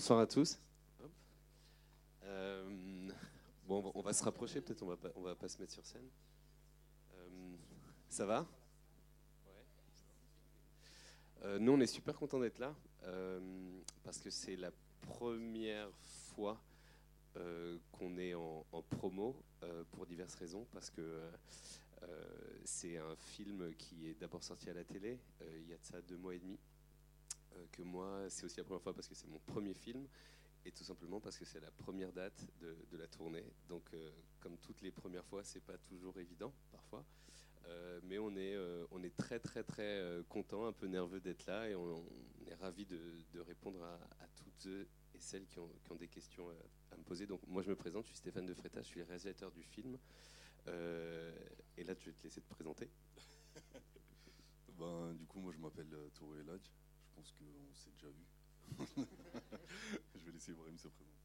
Bonsoir à tous. Euh, on va se rapprocher, peut-être on va pas, va pas se mettre sur scène. Euh, ça va? Euh, Nous, on est super contents d'être là parce que c'est la première fois qu'on est en, en promo pour diverses raisons. Parce que c'est un film qui est d'abord sorti à la télé il y a de ça deux mois et demi. Euh, que moi, c'est aussi la première fois parce que c'est mon premier film et tout simplement parce que c'est la première date de, la tournée. Donc, euh, comme toutes les premières fois, c'est pas toujours évident parfois, euh, mais on est, très très très content, un peu nerveux d'être là et on, est ravi de, répondre à, toutes et celles qui ont, des questions à me poser. Donc, moi, je me présente, je suis Stéphane De Freta, je suis le réalisateur du film. et là, je vais te laisser te présenter. ben, du coup, moi, je m'appelle Touré Lodge pense qu'on s'est déjà vu. je vais laisser Ibrahim se présenter.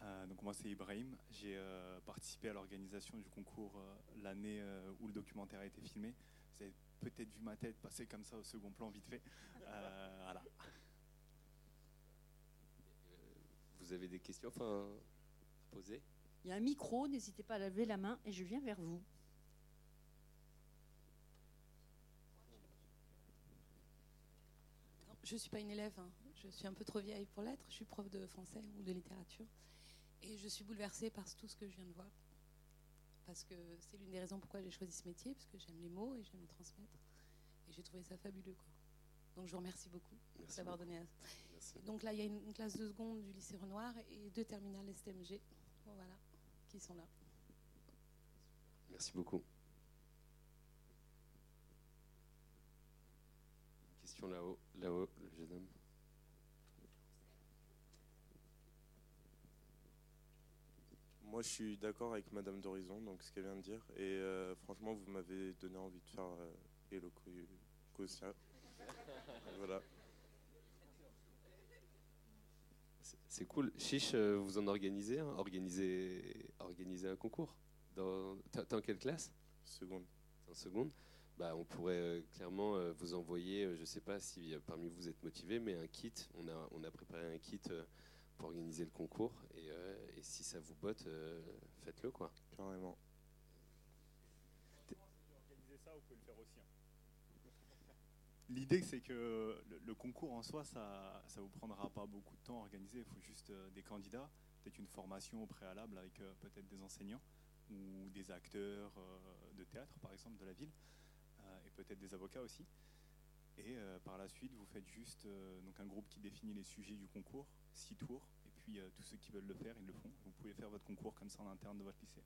Euh, donc moi c'est Ibrahim, j'ai euh, participé à l'organisation du concours euh, l'année où le documentaire a été filmé. Vous avez peut-être vu ma tête passer comme ça au second plan vite fait. voilà. Vous avez des questions enfin, à poser Il y a un micro, n'hésitez pas à lever la main et je viens vers vous. Je ne suis pas une élève, hein. je suis un peu trop vieille pour l'être, je suis prof de français ou de littérature. Et je suis bouleversée par tout ce que je viens de voir. Parce que c'est l'une des raisons pourquoi j'ai choisi ce métier, parce que j'aime les mots et j'aime les transmettre. Et j'ai trouvé ça fabuleux. Quoi. Donc je vous remercie beaucoup d'avoir donné ça. Donc là, il y a une, classe de seconde du lycée Renoir et deux terminales STMG voilà, qui sont là. Merci beaucoup. Là-haut, là-haut, le jeune homme. Moi, je suis d'accord avec Madame d'Horizon, donc ce qu'elle vient de dire. Et euh, franchement, vous m'avez donné envie de faire euh, Hello voilà. C'est cool. Chiche, euh, vous en organisez un organisez, organisez un concours. Dans, t'es en quelle classe? Seconde. En seconde bah, on pourrait euh, clairement euh, vous envoyer, euh, je ne sais pas si parmi vous êtes motivé, mais un kit. On a, on a préparé un kit pour organiser le concours. Et, si ça vous botte, faites-le. quoi. Carrément. L'idée, c'est que le, concours en soi, ça ne vous prendra pas beaucoup de temps à organiser. Il faut juste des candidats, peut-être une formation au préalable avec peut-être des enseignants ou des acteurs de théâtre, par exemple, de la ville. Euh, peut-être des avocats aussi. Et euh, par la suite, vous faites juste euh, donc un groupe qui définit les sujets du concours, six tours, et puis tous ceux qui veulent le faire, ils le font. Vous pouvez faire votre concours comme ça en interne de votre lycée.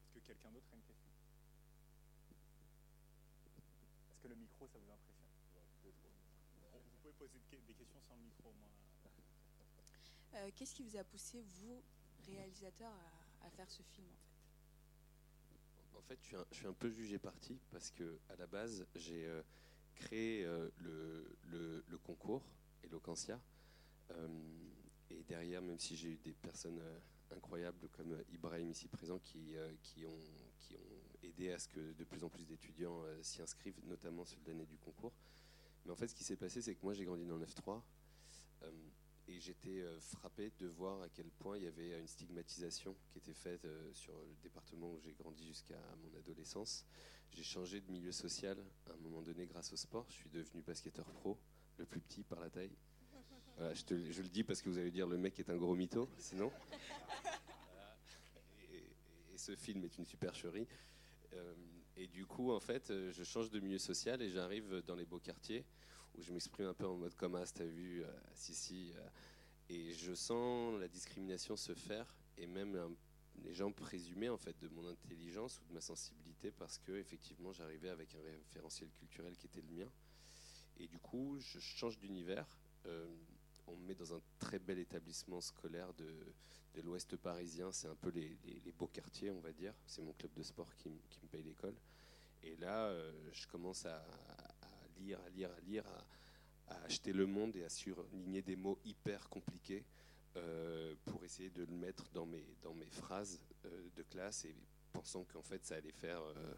Est-ce que quelqu'un d'autre a une question? Est-ce que le micro, ça vous impressionne? Vous pouvez poser des questions sans le micro, moi. Qu'est-ce qui vous a poussé, vous, réalisateur, à, faire ce film en fait, je suis, un, peu jugé parti parce que à la base, j'ai euh, créé euh, le, concours Eloquentia. Euh, et derrière, même si j'ai eu des personnes incroyables comme Ibrahim ici présent qui, ont aidé à ce que de plus en plus d'étudiants s'y inscrivent, notamment sur l'année du concours. Mais en fait, ce qui s'est passé, c'est que moi, j'ai grandi dans le 9-3 et j'étais euh, frappé de voir à quel point il y avait une stigmatisation qui était faite euh, sur le département où j'ai grandi jusqu'à mon adolescence. J'ai changé de milieu social à un moment donné grâce au sport. Je suis devenu basketteur pro, le plus petit par la taille. je, le dis parce que vous allez dire le mec est un gros mytho, sinon. Et, ce film est une supercherie. Euh, et du coup, en fait, je change de milieu social et j'arrive dans les beaux quartiers où je m'exprime un peu en mode comme t'as vu, euh, si, si. Euh, et je sens la discrimination se faire et même les gens présumer en fait de mon intelligence ou de ma sensibilité parce que effectivement j'arrivais avec un référentiel culturel qui était le mien. Et du coup, je change d'univers. Euh, on me met dans un très bel établissement scolaire de, l'ouest parisien. C'est un peu les, beaux quartiers, on va dire. C'est mon club de sport qui me paye l'école. Et là, je commence à, lire, à lire, à lire, à, acheter le monde et à surligner des mots hyper compliqués euh, pour essayer de le mettre dans mes, dans mes phrases euh, de classe et pensant qu'en fait ça allait faire euh,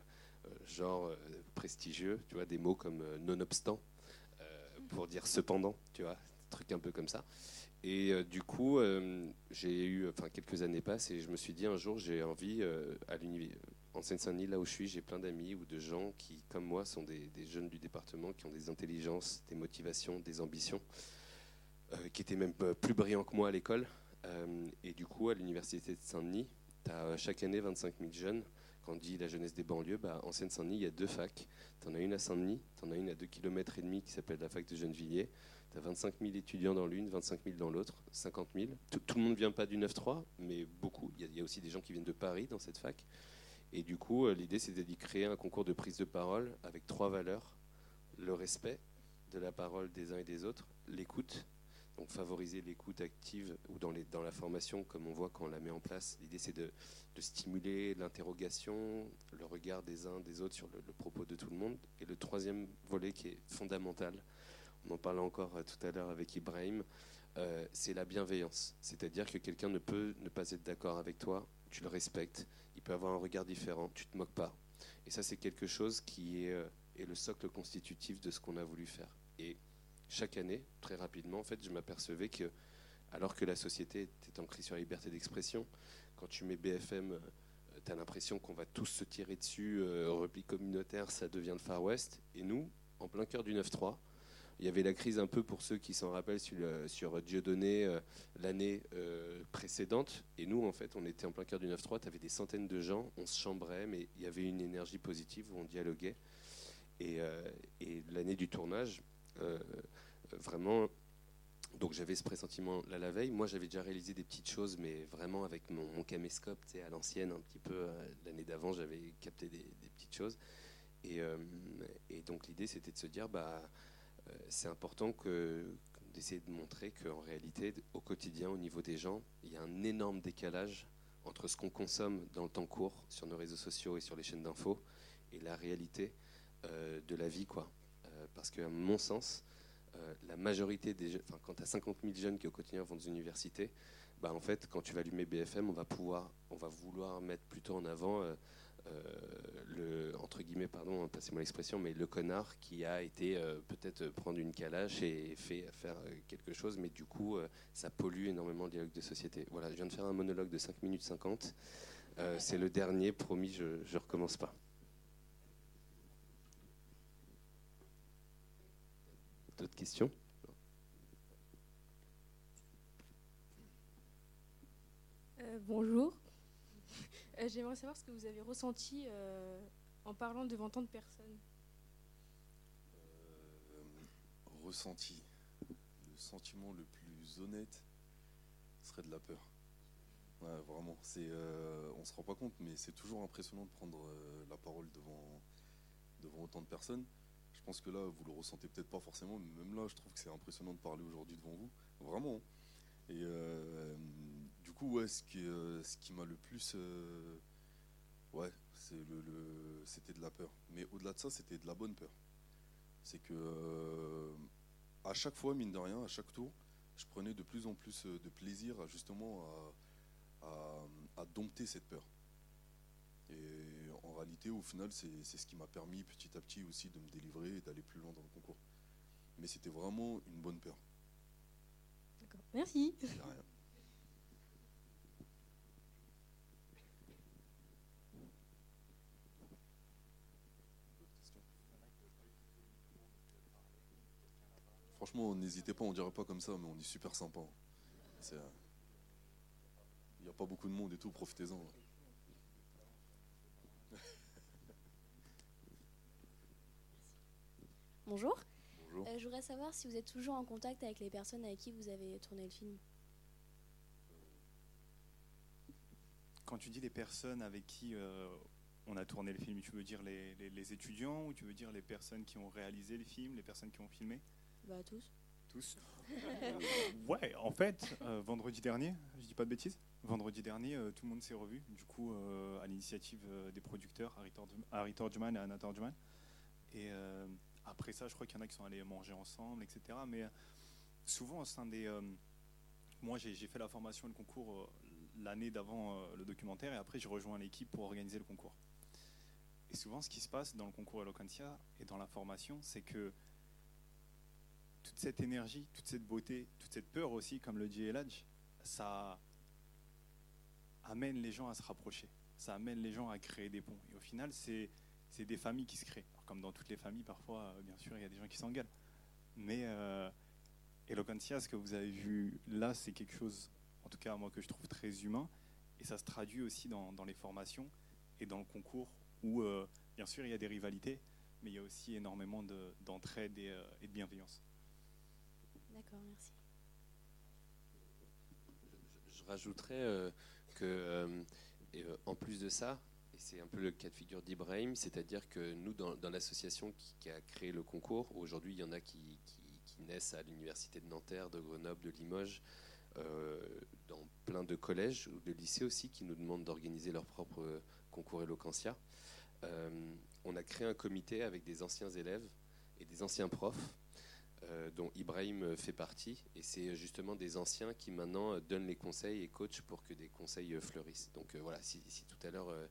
genre prestigieux, tu vois, des mots comme nonobstant pour dire cependant, tu vois, truc un peu comme ça. Et du coup, j'ai eu, enfin, quelques années passent et je me suis dit un jour, j'ai envie, à l'université, en Seine-Saint-Denis, là où je suis, j'ai plein d'amis ou de gens qui, comme moi, sont des, jeunes du département, qui ont des intelligences, des motivations, des ambitions, euh, qui étaient même euh, plus brillants que moi à l'école. Euh, et du coup, à l'université de Saint-Denis, tu as chaque année 25 000 jeunes. Quand on dit la jeunesse des banlieues, bah, en Seine-Saint-Denis, il y a deux facs. Tu en as une à Saint-Denis, tu en as une à 2 km et demi qui s'appelle la fac de Gennevilliers. Tu as 25 000 étudiants dans l'une, 25 000 dans l'autre, 50 000. Tout, le monde ne vient pas du 9-3, mais beaucoup. Il y a aussi des gens qui viennent de Paris dans cette fac. Et du coup, euh, l'idée, c'était d'y créer un concours de prise de parole avec trois valeurs. Le respect de la parole des uns et des autres, l'écoute, donc favoriser l'écoute active ou dans, la formation, comme on voit quand on la met en place. L'idée, c'est de, stimuler l'interrogation, le regard des uns des autres sur le, le propos de tout le monde. Et le troisième volet qui est fondamental, on en parlait encore euh, tout à l'heure avec Ibrahim, euh, c'est la bienveillance. C'est-à-dire que quelqu'un ne peut ne pas être d'accord avec toi, tu le respectes, il peut avoir un regard différent, tu te moques pas. Et ça, c'est quelque chose qui est, euh, est le socle constitutif de ce qu'on a voulu faire. Et chaque année, très rapidement, en fait, je m'apercevais que, alors que la société était ancrée sur la liberté d'expression, quand tu mets BFM, tu as l'impression qu'on va tous se tirer dessus, euh, repli communautaire, ça devient le Far West. Et nous, en plein cœur du 9-3, il y avait la crise un peu pour ceux qui s'en rappellent sur, sur Dieudonné euh, l'année euh, précédente. Et nous, en fait, on était en plein cœur du 9-3. Tu avais des centaines de gens, on se chambrait, mais il y avait une énergie positive où on dialoguait. Et, euh, l'année du tournage, euh, vraiment. Donc j'avais ce pressentiment là la veille. Moi j'avais déjà réalisé des petites choses, mais vraiment avec mon, mon caméscope, tu sais, à l'ancienne un petit peu. L'année d'avant j'avais capté des, petites choses. Et, donc l'idée c'était de se dire, bah, c'est important d'essayer de montrer qu'en réalité, au quotidien, au niveau des gens, il y a un énorme décalage entre ce qu'on consomme dans le temps court sur nos réseaux sociaux et sur les chaînes d'infos et la réalité euh, de la vie, quoi. Euh, parce que, à mon sens, euh, la majorité des quand tu as 50 000 jeunes qui au quotidien vont dans une université, bah, en fait, quand tu vas allumer BFM, on va pouvoir, on va vouloir mettre plutôt en avant le, entre guillemets, pardon, passez-moi l'expression, mais le connard qui a été euh, peut-être prendre une calache et fait faire euh, quelque chose, mais du coup, euh, ça pollue énormément le dialogue de société. Voilà, je viens de faire un monologue de 5 minutes 50. Euh, c'est le dernier, promis, je ne recommence pas. D'autres questions? Euh, bonjour. Euh, J'aimerais savoir ce que vous avez ressenti euh, en parlant devant tant de personnes. Euh, ressenti. Le sentiment le plus honnête serait de la peur. Vraiment. C'est, euh, on se rend pas compte, mais c'est toujours impressionnant de prendre la parole devant, devant autant de personnes. Je pense que là, vous le ressentez peut-être pas forcément, mais même là, je trouve que c'est impressionnant de parler aujourd'hui devant vous. Vraiment. Et coup, ouais, ce qui, euh, ce qui m'a le plus. euh, ouais, c'est le, le- c'était de la peur. Mais au-delà de ça, c'était de la bonne peur. C'est que euh, à chaque fois, mine de rien, à chaque tour, je prenais de plus en plus de plaisir à justement à, à- à dompter cette peur. Et en réalité, au final, c'est ce qui m'a permis petit à petit aussi de me délivrer et d'aller plus loin dans le concours. Mais c'était vraiment une bonne peur. D'accord. Merci. Il y a rien. D'autres questions Franchement, n'hésitez pas, on dirait pas comme ça, mais on est super sympa. C'est, euh, Il n'y a pas beaucoup de monde et tout, profitez-en. Bonjour. Bonjour. Euh, je voudrais savoir si vous êtes toujours en contact avec les personnes avec qui vous avez tourné le film. Quand tu dis les personnes avec qui euh, on a tourné le film, tu veux dire les, les- les étudiants ou tu veux dire les personnes qui ont réalisé le film, les personnes qui ont filmé? Bah tous. Tous Euh, Ouais, en fait, euh, vendredi dernier, je dis pas de bêtises, vendredi dernier, euh, tout le monde s'est revu, du coup, à l'initiative des producteurs, Harry, Torgman et Anna Torgman. Et après ça, je crois qu'il y en a qui sont allés manger ensemble, etc. Mais souvent, au sein des. moi, j'ai fait la formation et le concours l'année d'avant le documentaire, et après, j'ai rejoint l'équipe pour organiser le concours. Et souvent, ce qui se passe dans le concours Eloquentia et dans la formation, c'est que toute cette énergie, toute cette beauté, toute cette peur aussi, comme le dit Eladj, ça amène les gens à se rapprocher. Ça amène les gens à créer des ponts. Et au final, c'est des familles qui se créent. Comme dans toutes les familles, parfois, euh, bien sûr, il y a des gens qui s'engueulent. Mais euh, Eloquentia, ce que vous avez vu là, c'est quelque chose, en tout cas moi, que je trouve très humain. Et ça se traduit aussi dans, les formations et dans le concours, où, euh, bien sûr, il y a des rivalités, mais il y a aussi énormément de- d'entraide euh, et de bienveillance. D'accord, merci. Je rajouterais euh, que, euh, et, euh, en plus de ça, et c'est un peu le cas de figure d'Ibrahim, c'est-à-dire que nous, dans, l'association qui, a créé le concours, aujourd'hui, il y en a qui, qui- naissent à l'université de Nanterre, de Grenoble, de Limoges, euh, dans plein de collèges ou de lycées aussi, qui nous demandent d'organiser leur propre concours Eloquentia. Euh, on a créé un comité avec des anciens élèves et des anciens profs dont Ibrahim euh, fait partie. Et c'est justement des anciens qui maintenant euh, donnent les conseils et coachent pour que des conseils euh, fleurissent. Donc euh, voilà, si, si tout à l'heure, euh,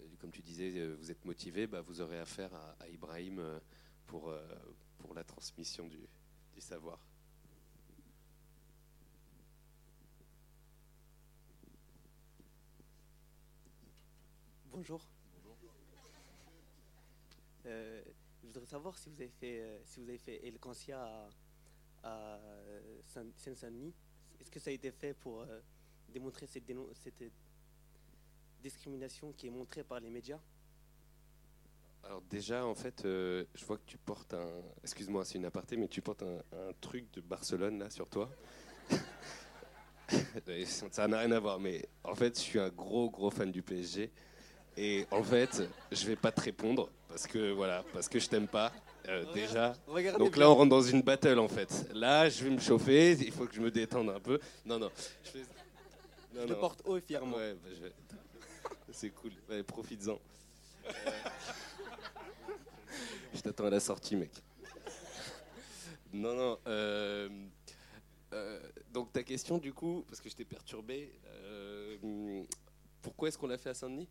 euh, comme tu disais, euh, vous êtes motivé, bah, vous aurez affaire à, à Ibrahim euh, pour, euh, pour la transmission du, du savoir. Bonjour. Euh, voudrais savoir si vous avez fait, euh, si vous avez fait Elcancia à, à euh, Saint- Seine-Saint-Denis. Est-ce que ça a été fait pour euh, démontrer cette, discrimination qui est montrée par les médias? Alors déjà, en fait, je vois que tu portes un... Excuse-moi, c'est une aparté, mais tu portes un, truc de Barcelone là sur toi. Ça n'a rien à voir, mais en fait, je suis un gros, gros fan du PSG. Et en fait, je vais pas te répondre parce que voilà, parce que je t'aime pas euh, déjà. Regardez Donc là, on rentre dans une battle en fait. Là, je vais me chauffer. Il faut que je me détende un peu. Non, non. Je, fais- non, Je le non. porte haut et fièrement. Ouais, bah, je C'est cool. Ouais, profites-en. Euh, Je t'attends à la sortie, mec. Non, non. euh, euh, donc ta question, du coup, parce que je t'ai perturbé, euh, pourquoi est-ce qu'on l'a fait à Saint-Denis?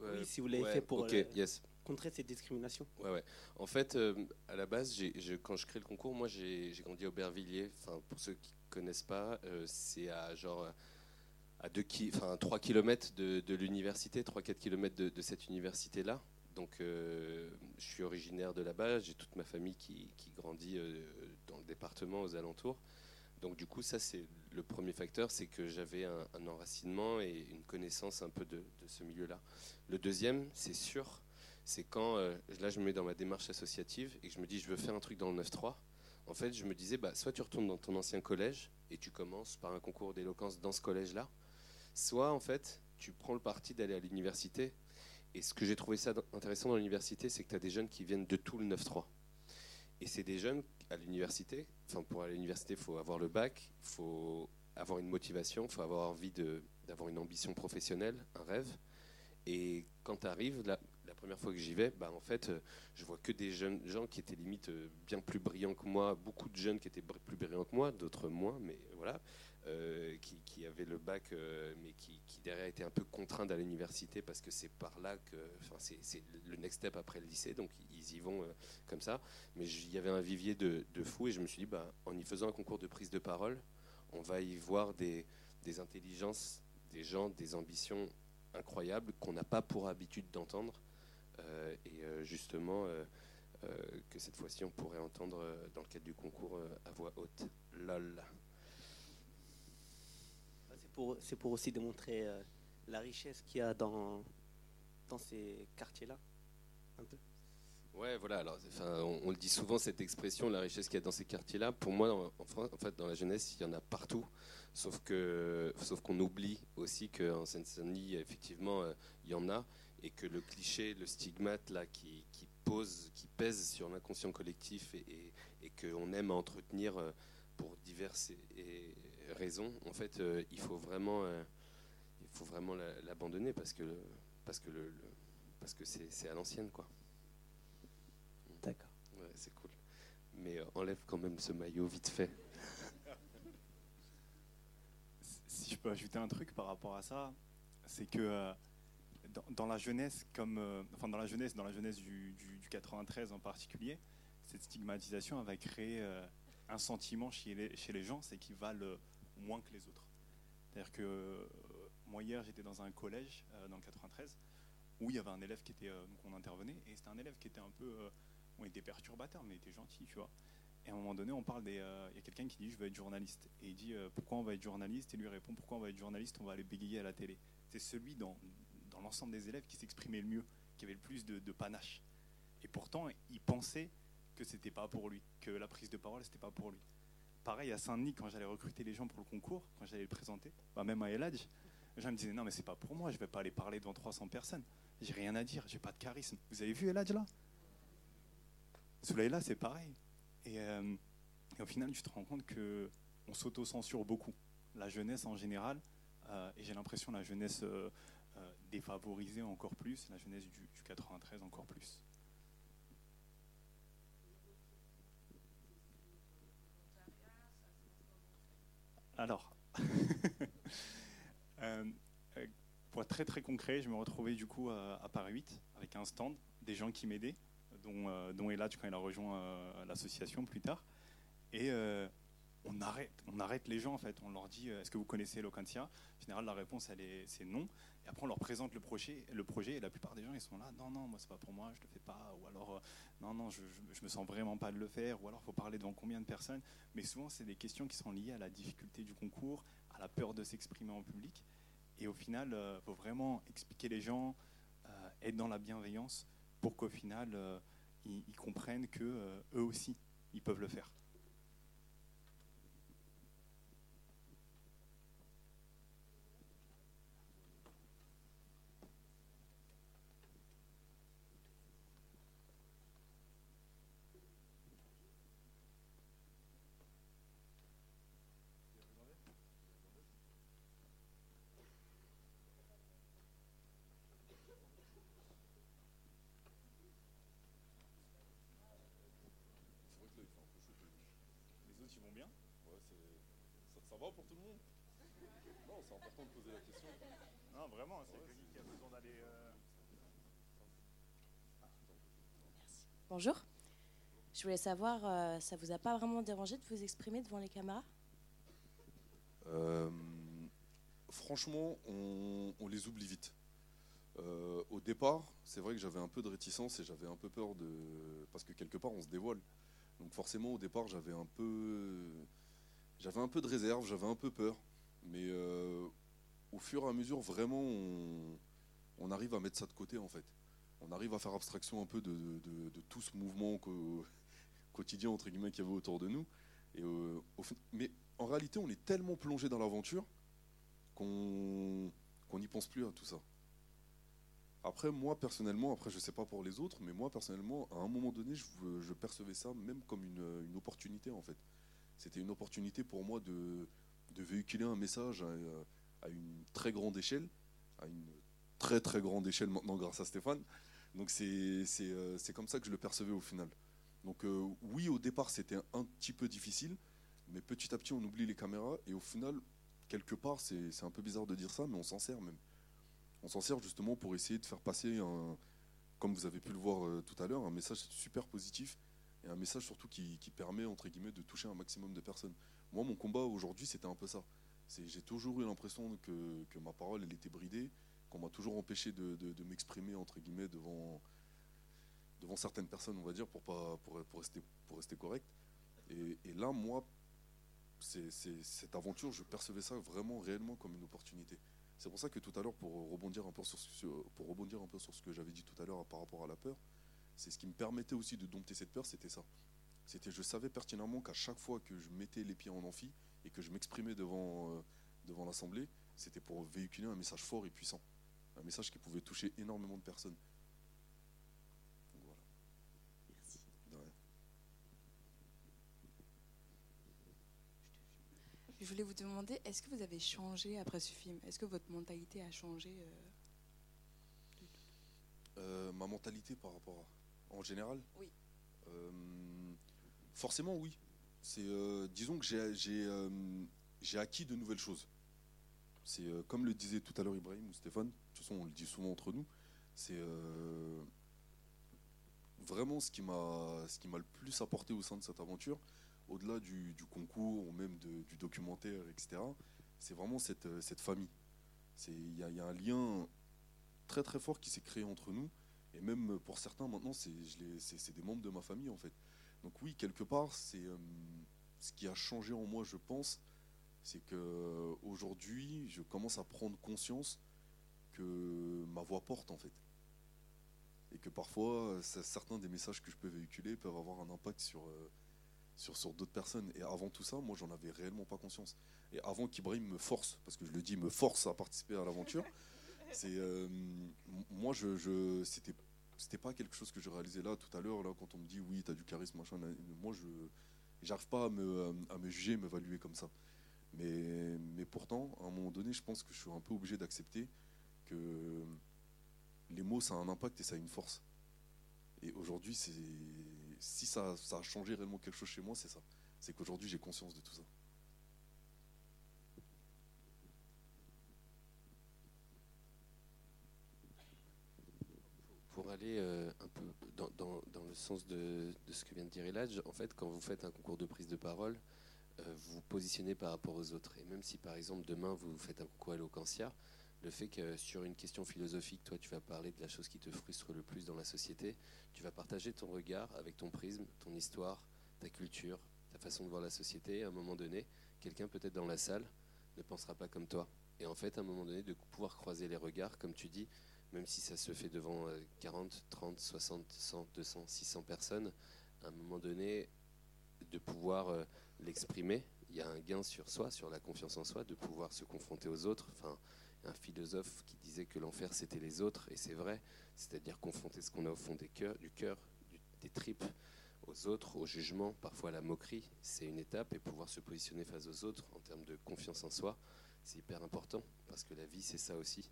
Oui, si vous l'avez ouais, fait pour euh, yes. contrer cette discrimination. Ouais, ouais. En fait, euh, à la base, quand je crée le concours, moi, j'ai grandi à Aubervilliers. Enfin, pour ceux qui connaissent pas, euh, c'est à genre à 2 ki enfin, 3 km de, de l'université, 3-4 km de, de cette université-là. Donc, euh, je suis originaire de là-bas. J'ai toute ma famille qui, qui grandit dans le département, aux alentours. Donc, du coup, ça, c'est le premier facteur, c'est que j'avais un, enracinement et une connaissance un peu de, de ce milieu-là. Le deuxième, c'est sûr, c'est quand, euh, là je me mets dans ma démarche associative et que je me dis je veux faire un truc dans le 9-3, en fait je me disais bah, soit tu retournes dans ton ancien collège et tu commences par un concours d'éloquence dans ce collège-là, soit en fait tu prends le parti d'aller à l'université. Et ce que j'ai trouvé ça intéressant dans l'université, c'est que tu as des jeunes qui viennent de tout le 9-3. Et c'est des jeunes à l'université, enfin pour aller à l'université, il faut avoir le bac, il faut avoir une motivation, il faut avoir envie d'avoir une ambition professionnelle, un rêve. Et quand tu arrives, la, première fois que j'y vais, bah, en fait, euh, je vois que des jeunes gens qui étaient limite euh, bien plus brillants que moi, beaucoup de jeunes qui étaient plus brillants que moi, d'autres moins, mais voilà, euh, qui, avaient le bac, euh, mais qui, derrière étaient un peu contraints d'aller à l'université parce que c'est par là que, enfin, c'est le next step après le lycée, donc ils y vont euh, comme ça. Mais il y avait un vivier de, fous et je me suis dit, bah, en y faisant un concours de prise de parole, on va y voir des, intelligences, des gens, des ambitions incroyables qu'on n'a pas pour habitude d'entendre. Et justement, que cette fois-ci, on pourrait entendre dans le cadre du concours à voix haute. LOL. Pour, c'est pour aussi démontrer euh, la richesse qu'il y a dans, dans ces quartiers-là. Un peu. Ouais, voilà. Alors, enfin, on, on le dit souvent cette expression, la richesse qu'il y a dans ces quartiers-là. Pour moi, en, en France, en fait, dans la jeunesse, il y en a partout. Sauf que, sauf qu'on oublie aussi qu'en Seine-Saint-Denis, effectivement, euh, il y en a, et que le cliché, le stigmate là, qui, qui pose, qui pèse sur l'inconscient collectif, et, et, et qu'on aime à entretenir euh, pour diverses et- et raisons, en fait, euh, il faut vraiment, euh, il faut vraiment la- l'abandonner parce que, parce que le, le- parce que c'est c'est à l'ancienne, quoi. D'accord. Ouais, c'est cool. Mais euh, enlève quand même ce maillot vite fait. Si je peux ajouter un truc par rapport à ça, c'est que euh, dans, dans la jeunesse, comme, euh, enfin dans la jeunesse, dans la jeunesse du, du- du 93 en particulier, cette stigmatisation va créer euh, un sentiment chez les, chez les gens, c'est qu'ils valent moins que les autres. C'est-à-dire que euh, moi hier j'étais dans un collège euh, dans le 93 où il y avait un élève qui était euh, donc on intervenait et c'était un élève qui était un peu on était perturbateur mais il était gentil tu vois. Et à un moment donné on parle des il y a quelqu'un qui dit je veux être journaliste et il dit pourquoi on va être journaliste? Et lui répond pourquoi on va être journaliste on va aller bégayer à la télé? C'est celui dans, dans l'ensemble des élèves qui s'exprimait le mieux qui avait le plus de, de panache. Et pourtant il pensait que c'était pas pour lui que la prise de parole c'était pas pour lui pareil à Saint-Denis, quand j'allais recruter les gens pour le concours, quand j'allais le présenter, bah, même à Eladj, les gens me disaient non mais c'est pas pour moi, je vais pas aller parler devant 300 personnes. J'ai rien à dire, j'ai pas de charisme. Vous avez vu Eladj là? Là c'est pareil. Euh, et, au final tu te rends compte que on s'auto-censure beaucoup. La jeunesse en général, euh, et j'ai l'impression la jeunesse euh, défavorisée encore plus, la jeunesse du, du 93 encore plus. Alors, euh, euh, pour être très très concret, je me retrouvais du coup à, Paris 8 avec un stand, des gens qui m'aidaient, dont, euh, Eladj quand il a rejoint l'association plus tard. Et on arrête, les gens en fait. On leur dit est-ce que vous connaissez Locantia En général, la réponse est c'est non. Et après, on leur présente le projet, le projet et la plupart des gens ils sont là non non moi c'est pas pour moi, je le fais pas. Ou alors non non je, je, me sens vraiment pas de le faire. Ou alors il faut parler devant combien de personnes. Mais souvent c'est des questions qui sont liées à la difficulté du concours, à la peur de s'exprimer en public. Et au final, il euh, faut vraiment expliquer les gens, euh, être dans la bienveillance pour qu'au final euh, ils, ils, comprennent que eux aussi ils peuvent le faire. va pour tout le monde Non, c'est important de poser la question. Non, vraiment, c'est ouais, qui a besoin d'aller. Euh... Merci. Bonjour. Je voulais savoir, euh, ça vous a pas vraiment dérangé de vous exprimer devant les caméras? Euh, Franchement, on, on, les oublie vite. Euh, au départ, c'est vrai que j'avais un peu de réticence et j'avais un peu peur de. Parce que quelque part, on se dévoile. Donc, forcément, au départ, j'avais un peu j'avais un peu de réserve, j'avais un peu peur. Mais euh, au fur et à mesure, vraiment, on, arrive à mettre ça de côté, en fait. On arrive à faire abstraction un peu de, tout ce mouvement quotidien, entre guillemets, qu'il y avait autour de nous. Euh, mais en réalité, on est tellement plongé dans l'aventure qu'on n'y pense plus à tout ça. Après, moi, personnellement, après, je sais pas pour les autres, mais moi, personnellement, à un moment donné, je, percevais ça même comme une opportunité, en fait c'était une opportunité pour moi de, véhiculer un message à, une très grande échelle, à une très très grande échelle maintenant grâce à Stéphane. Donc c'est euh, comme ça que je le percevais au final. Donc euh, oui, au départ c'était un petit peu difficile, mais petit à petit on oublie les caméras et au final, quelque part, c'est un peu bizarre de dire ça, mais on s'en sert même. On s'en sert justement pour essayer de faire passer, un, comme vous avez pu le voir euh, tout à l'heure, un message super positif et un message surtout qui, permet entre guillemets de toucher un maximum de personnes. Moi, mon combat aujourd'hui, c'était un peu ça. J'ai toujours eu l'impression que, ma parole, elle était bridée, qu'on m'a toujours empêché de, m'exprimer entre guillemets devant, devant certaines personnes, on va dire, pour, pas, pour, rester, pour rester correct. Et, là, moi, cette aventure, je percevais ça vraiment, réellement comme une opportunité. C'est pour ça que tout à l'heure, pour rebondir un peu sur, pour rebondir un peu sur ce que j'avais dit tout à l'heure par rapport à la peur, c'est ce qui me permettait aussi de dompter cette peur, c'était ça. C'était, je savais pertinemment qu'à chaque fois que je mettais les pieds en amphi et que je m'exprimais devant, euh, devant l'assemblée, c'était pour véhiculer un message fort et puissant, un message qui pouvait toucher énormément de personnes. voilà. Merci. Je voulais vous demander, est-ce que vous avez changé après ce film? Est-ce que votre mentalité a changé euh? Euh, Ma mentalité par rapport à en général Oui. Euh, forcément, oui. C'est, euh, disons que j'ai, euh, j'ai, acquis de nouvelles choses. C'est comme le disait tout à l'heure Ibrahim ou Stéphane, de toute façon on le dit souvent entre nous, c'est vraiment ce qui m'a, ce qui m'a le plus apporté au sein de cette aventure. au-delà du, du concours ou même de- du documentaire, etc., c'est vraiment cette, cette famille. Y, il y a un lien très très fort qui s'est créé entre nous. Et même pour certains, maintenant, c'est des membres de ma famille, en fait. Donc oui, quelque part, c'est euh, ce qui a changé en moi, je pense, c'est que aujourd'hui, je commence à prendre conscience que ma voix porte, en fait. Et que parfois, certains des messages que je peux véhiculer peuvent avoir un impact sur, euh, sur, sur d'autres personnes. Et avant tout ça, moi, j'en avais réellement pas conscience. Et avant qu'Ibrahim me force, parce que je le dis, me force à participer à l'aventure, c'est euh, moi, je, je c'était c'était pas quelque chose que je réalisais là tout à l'heure là quand on me dit oui t'as du charisme machin moi je j'arrive pas à me, à me juger m'évaluer comme ça. Mais mais pourtant à un moment donné je pense que je suis un peu obligé d'accepter que les mots ça a un impact et ça a une force. Et aujourd'hui c'est si ça, ça a changé réellement quelque chose chez moi c'est ça. C'est qu'aujourd'hui j'ai conscience de tout ça Aller euh, un peu dans, dans- dans le sens de, de ce que vient de dire Eladj, en fait, quand vous faites un concours de prise de parole, euh, vous vous positionnez par rapport aux autres. Et même si, par exemple, demain, vous faites un concours Eloquentia, le fait que sur une question philosophique, toi, tu vas parler de la chose qui te frustre le plus dans la société, tu vas partager ton regard avec ton prisme, ton histoire, ta culture, ta façon de voir la société. À un moment donné, quelqu'un peut-être dans la salle ne pensera pas comme toi. Et en fait, à un moment donné, de pouvoir croiser les regards, comme tu dis, même si ça se fait devant euh, 40, 30, 60, 100, 200, 600 personnes, à un moment donné, de pouvoir euh, l'exprimer, il y a un gain sur soi, sur la confiance en soi, de pouvoir se confronter aux autres. Enfin, un philosophe qui disait que l'enfer c'était les autres, et c'est vrai, c'est-à-dire confronter ce qu'on a au fond du cœur, des tripes aux autres, au jugement, parfois à la moquerie, c'est une étape, et pouvoir se positionner face aux autres en termes de confiance en soi, c'est hyper important, parce que la vie c'est ça aussi.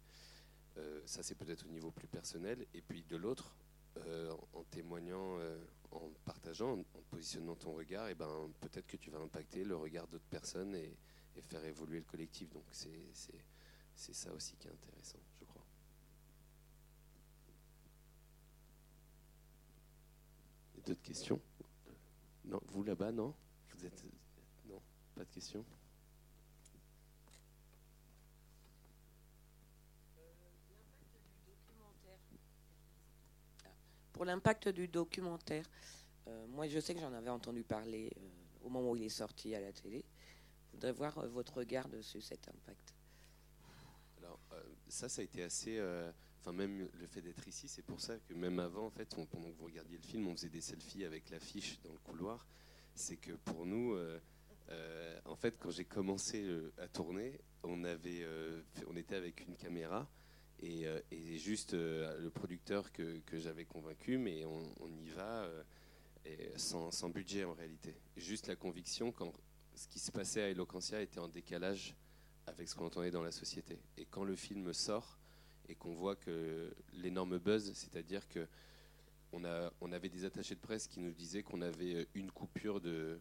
Euh, ça c'est peut-être au niveau plus personnel, et puis de l'autre, euh, en témoignant, euh, en partageant, en, positionnant ton regard, et ben peut-être que tu vas impacter le regard d'autres personnes et, et faire évoluer le collectif. Donc c'est ça aussi qui est intéressant, je crois. D'autres questions? Non, vous là-bas, non? Vous êtes non, pas de questions? Pour l'impact du documentaire, euh, moi je sais que j'en avais entendu parler euh, au moment où il est sorti à la télé. Je voudrais voir euh, votre regard dessus cet impact. Alors, ça, ça a été assez. Enfin, même le fait d'être ici, c'est pour ça que même avant, en fait, pendant que vous regardiez le film, on faisait des selfies avec l'affiche dans le couloir. C'est que pour nous, en fait, quand j'ai commencé à tourner, on, avait, on était avec une caméra et, euh, juste euh, le producteur que, j'avais convaincu, mais on, y va euh, sans, budget en réalité. Juste la conviction quand ce qui se passait à Eloquentia était en décalage avec ce qu'on entendait dans la société. Et quand le film sort et qu'on voit que l'énorme buzz, c'est-à-dire que on, avait des attachés de presse qui nous disaient qu'on avait une coupure de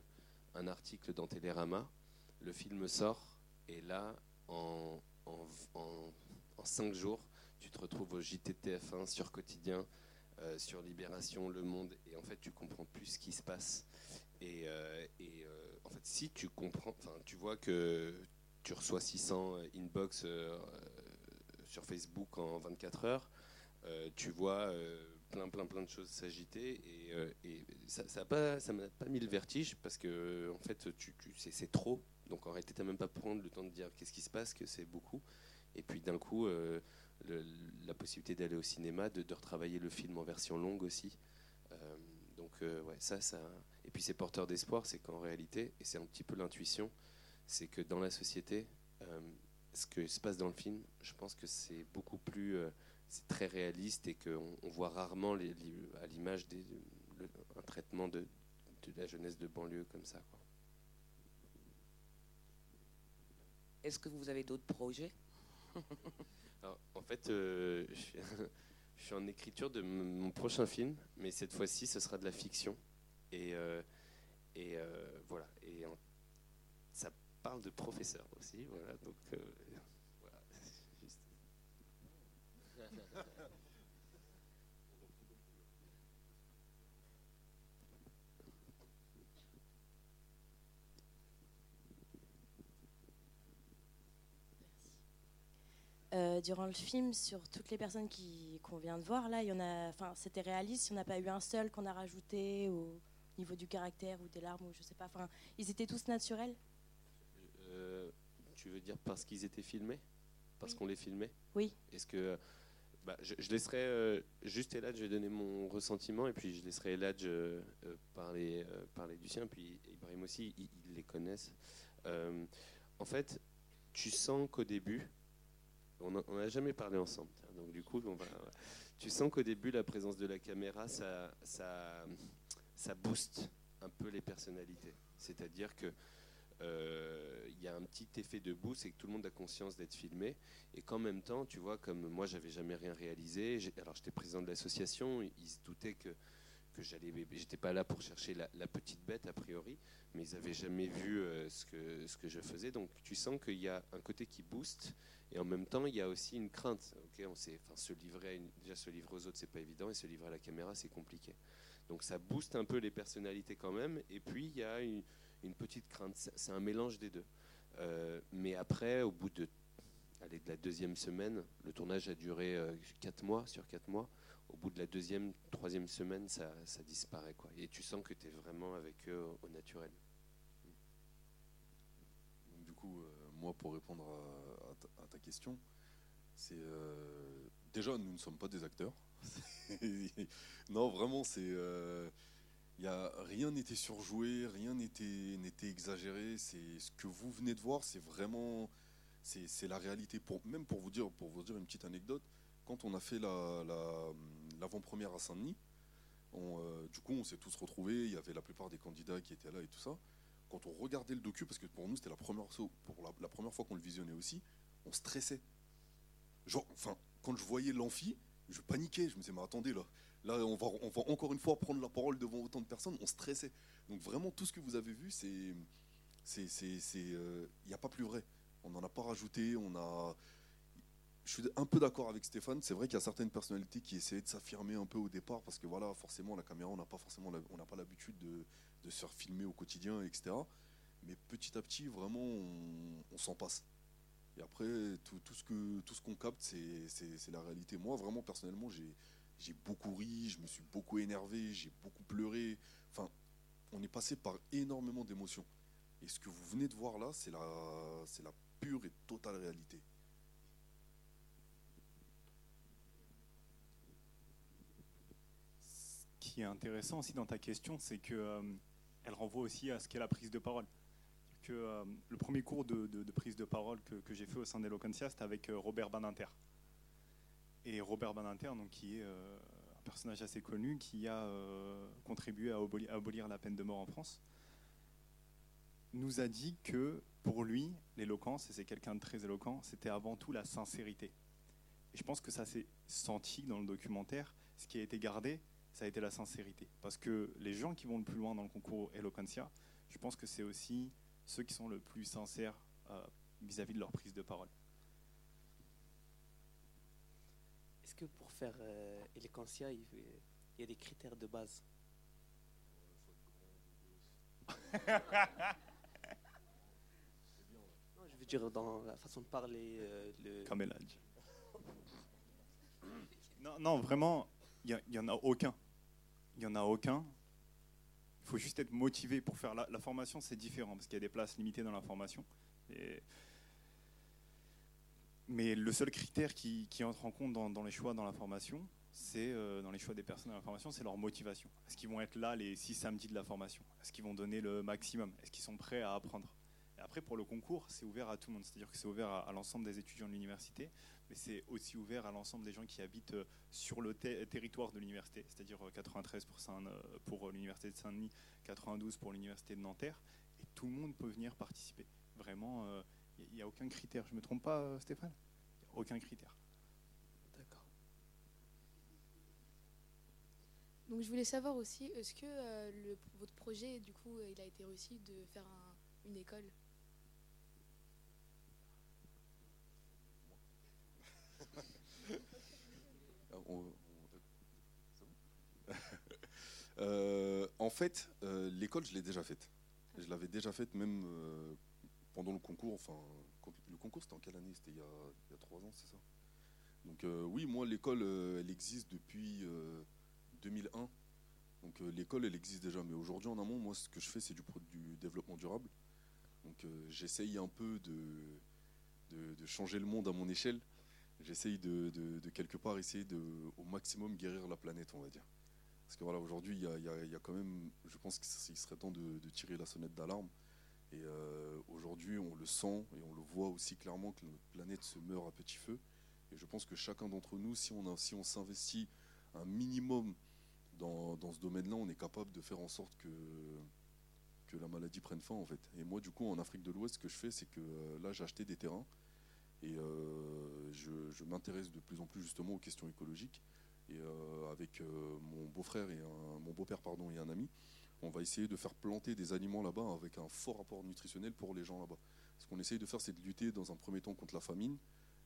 un article dans Télérama, le film sort et là, en- en cinq jours, tu te retrouves au JTTF1 sur Quotidien, euh, sur Libération, Le Monde, et en fait, tu comprends plus ce qui se passe. Et, euh, euh, en fait, si tu comprends, tu vois que tu reçois 600 inbox sur Facebook en 24 heures, tu vois plein, plein, plein de choses s'agiter, et, ça, a pas, m'a pas mis le vertige parce que en fait, c'est trop. Donc en réalité, tu n'as même pas prendre le temps de dire qu'est-ce qui se passe, que c'est beaucoup. Et puis d'un coup, euh, le- la possibilité d'aller au cinéma, de, retravailler le film en version longue aussi. Euh, donc euh, ouais, ça, ça. Et puis c'est porteur d'espoir, c'est qu'en réalité, et c'est un petit peu l'intuition, c'est que dans la société, ce que se passe dans le film, je pense que c'est beaucoup plus, c'est très réaliste et qu'on on voit rarement à l'image un traitement de, la jeunesse de banlieue comme ça. Est-ce que vous avez d'autres projets? En fait, euh, je, suis, en écriture de mon prochain film, mais cette fois-ci, ce sera de la fiction. Et, euh, euh, voilà. Et ça parle de professeur aussi. Voilà. Donc, euh, voilà. Juste- durant le film, sur toutes les personnes qui- qu'on vient de voir, là, il y en a, enfin, c'était réaliste. Il n'y en a pas eu un seul qu'on a rajouté au niveau du caractère ou des larmes ou je sais pas. Enfin, ils étaient tous naturels. Euh, tu veux dire parce qu'ils étaient filmés? Parce qu'on les filmait? Oui. Est-ce que. bah, je, je laisserai euh, juste Eladj, je vais donner mon ressentiment, et puis je laisserai Eladj euh, euh, parler, euh, parler du sien, puis Ibrahim aussi, ils, ils les connaissent. Euh, en fait, tu sens qu'au début, on n'a jamais parlé ensemble, donc du coup, tu sens qu'au début, la présence de la caméra, ça, ça, ça booste un peu les personnalités. C'est-à-dire que euh, il y a un petit effet de boost, c'est que tout le monde a conscience d'être filmé, et qu'en même temps, tu vois, comme moi, j'avais jamais rien réalisé. Alors, j'étais président de l'association, ils se doutaient que que j'allais, j'étais pas là pour chercher la, petite bête a priori, mais ils avaient jamais vu euh, ce que ce que je faisais. Donc, tu sens qu'il y a un côté qui booste, et en même temps, il y a aussi une crainte. Ok, on sait, enfin, se livrer, à déjà se livrer aux autres, c'est pas évident, et se livrer à la caméra, c'est compliqué. Donc, ça booste un peu les personnalités quand même, et puis il y a une, petite crainte. C'est un mélange des deux. Euh, mais après, au bout de, allez, de la deuxième semaine, le tournage a duré 4 mois sur 4 mois. Au bout de la deuxième, troisième semaine, ça, disparaît. Quoi. Et tu sens que tu es vraiment avec eux au, naturel. Du coup, euh, moi, pour répondre à, ta, question, c'est euh, déjà, nous ne sommes pas des acteurs. non, vraiment, c'est. euh, y a, rien n'était surjoué, rien n'était exagéré. C'est ce que vous venez de voir, c'est vraiment, c'est la réalité. Même pour vous dire, pour vous dire une petite anecdote, quand on a fait la- la- l'avant-première à Saint-Denis, euh, du coup, on s'est tous retrouvés. Il y avait la plupart des candidats qui étaient là et tout ça. Quand on regardait le docu, parce que pour nous c'était la première, pour la, première fois qu'on le visionnait aussi, on stressait. Genre, enfin, quand je voyais l'amphi, je paniquais. Je me disais, mais attendez là, là, on va, encore une fois prendre la parole devant autant de personnes. On stressait. Donc vraiment, tout ce que vous avez vu, c'est, euh, il n'y a pas plus vrai. On n'en a pas rajouté. On a, je suis un peu d'accord avec Stéphane. C'est vrai qu'il y a certaines personnalités qui essayaient de s'affirmer un peu au départ parce que voilà, forcément, la caméra, on n'a pas forcément, on n'a pas l'habitude de, de se faire filmer au quotidien, etc. Mais petit à petit, vraiment, on, s'en passe. Et après, tout, ce que tout ce qu'on capte, c'est, la réalité. Moi, vraiment, personnellement, j'ai, beaucoup ri, je me suis beaucoup énervé, j'ai beaucoup pleuré. Enfin, on est passé par énormément d'émotions. Et ce que vous venez de voir là, c'est la pure et totale réalité. Qui est intéressant aussi dans ta question, c'est que euh, elle renvoie aussi à ce qu'est la prise de parole. Que euh, le premier cours de, prise de parole que, j'ai fait au sein d'Eloquentia, c'était avec euh, Robert Badinter. Et Robert Badinter, donc, qui est un personnage assez connu, qui a contribué à aboli- à abolir la peine de mort en France, nous a dit que pour lui, l'éloquence, et c'est quelqu'un de très éloquent, c'était avant tout la sincérité. Et je pense que ça s'est senti dans le documentaire. Ce qui a été gardé, ça a été la sincérité. Parce que les gens qui vont le plus loin dans le concours Eloquentia, je pense que c'est aussi ceux qui sont le plus sincères euh, vis-à-vis de leur prise de parole. Est-ce que pour faire euh, il il y a des critères de base? Non, je veux dire dans la façon de parler. euh, le... Comme. Non, non, vraiment, il n'y en a aucun. Il n'y en a aucun. Il faut juste être motivé pour faire la, formation, c'est différent parce qu'il y a des places limitées dans la formation. Mais le seul critère qui, entre en compte dans, les choix dans la formation, c'est euh, dans les choix des personnes dans la formation, c'est leur motivation. Est-ce qu'ils vont être là les six samedis de la formation? Est-ce qu'ils vont donner le maximum? Est-ce qu'ils sont prêts à apprendre? Après, pour le concours, c'est ouvert à tout le monde. C'est-à-dire que c'est ouvert à, l'ensemble des étudiants de l'université, mais c'est aussi ouvert à l'ensemble des gens qui habitent euh, sur le ter- territoire de l'université, c'est-à-dire euh, 93 pour, Saint- euh, pour euh, l'université de Saint-Denis, 92 pour l'université de Nanterre, et tout le monde peut venir participer. Vraiment, il n'y a aucun critère. Je ne me trompe pas, Stéphane? Aucun critère. D'accord. Donc je voulais savoir aussi, est-ce que votre projet, du coup, il a été réussi de faire un- une école Ah, on- on- c'est bon Euh, en fait, euh, l'école, je l'ai déjà faite. Je l'avais déjà faite même euh, pendant le concours. Enfin, le concours, c'était en quelle année? C'était il, y a- trois ans, c'est ça? Donc oui, moi, l'école, elle existe depuis euh, 2001. Donc l'école, elle existe déjà. Mais aujourd'hui, en amont, moi, ce que je fais, c'est du, du développement durable. Donc j'essaye un peu de, changer le monde à mon échelle. J'essaye de quelque part essayer de, au maximum, guérir la planète, on va dire. Parce que voilà, aujourd'hui, il y a, quand même, je pense qu'il serait temps de, tirer la sonnette d'alarme. Et euh, aujourd'hui, on le sent et on le voit aussi clairement que notre planète se meurt à petit feu. Et je pense que chacun d'entre nous, si on, s'investit un minimum dans, ce domaine-là, on est capable de faire en sorte que, que la maladie prenne fin en fait. Et moi, du coup, en Afrique de l'Ouest, ce que je fais, c'est que euh, là, j'ai acheté des terrains et euh, je m'intéresse de plus en plus justement aux questions écologiques. Et euh, avec euh, mon beau-frère et un, mon beau-père pardon et un ami, on va essayer de faire planter des aliments là-bas avec un fort rapport nutritionnel pour les gens là-bas. Ce qu'on essaye de faire, c'est de lutter dans un premier temps contre la famine.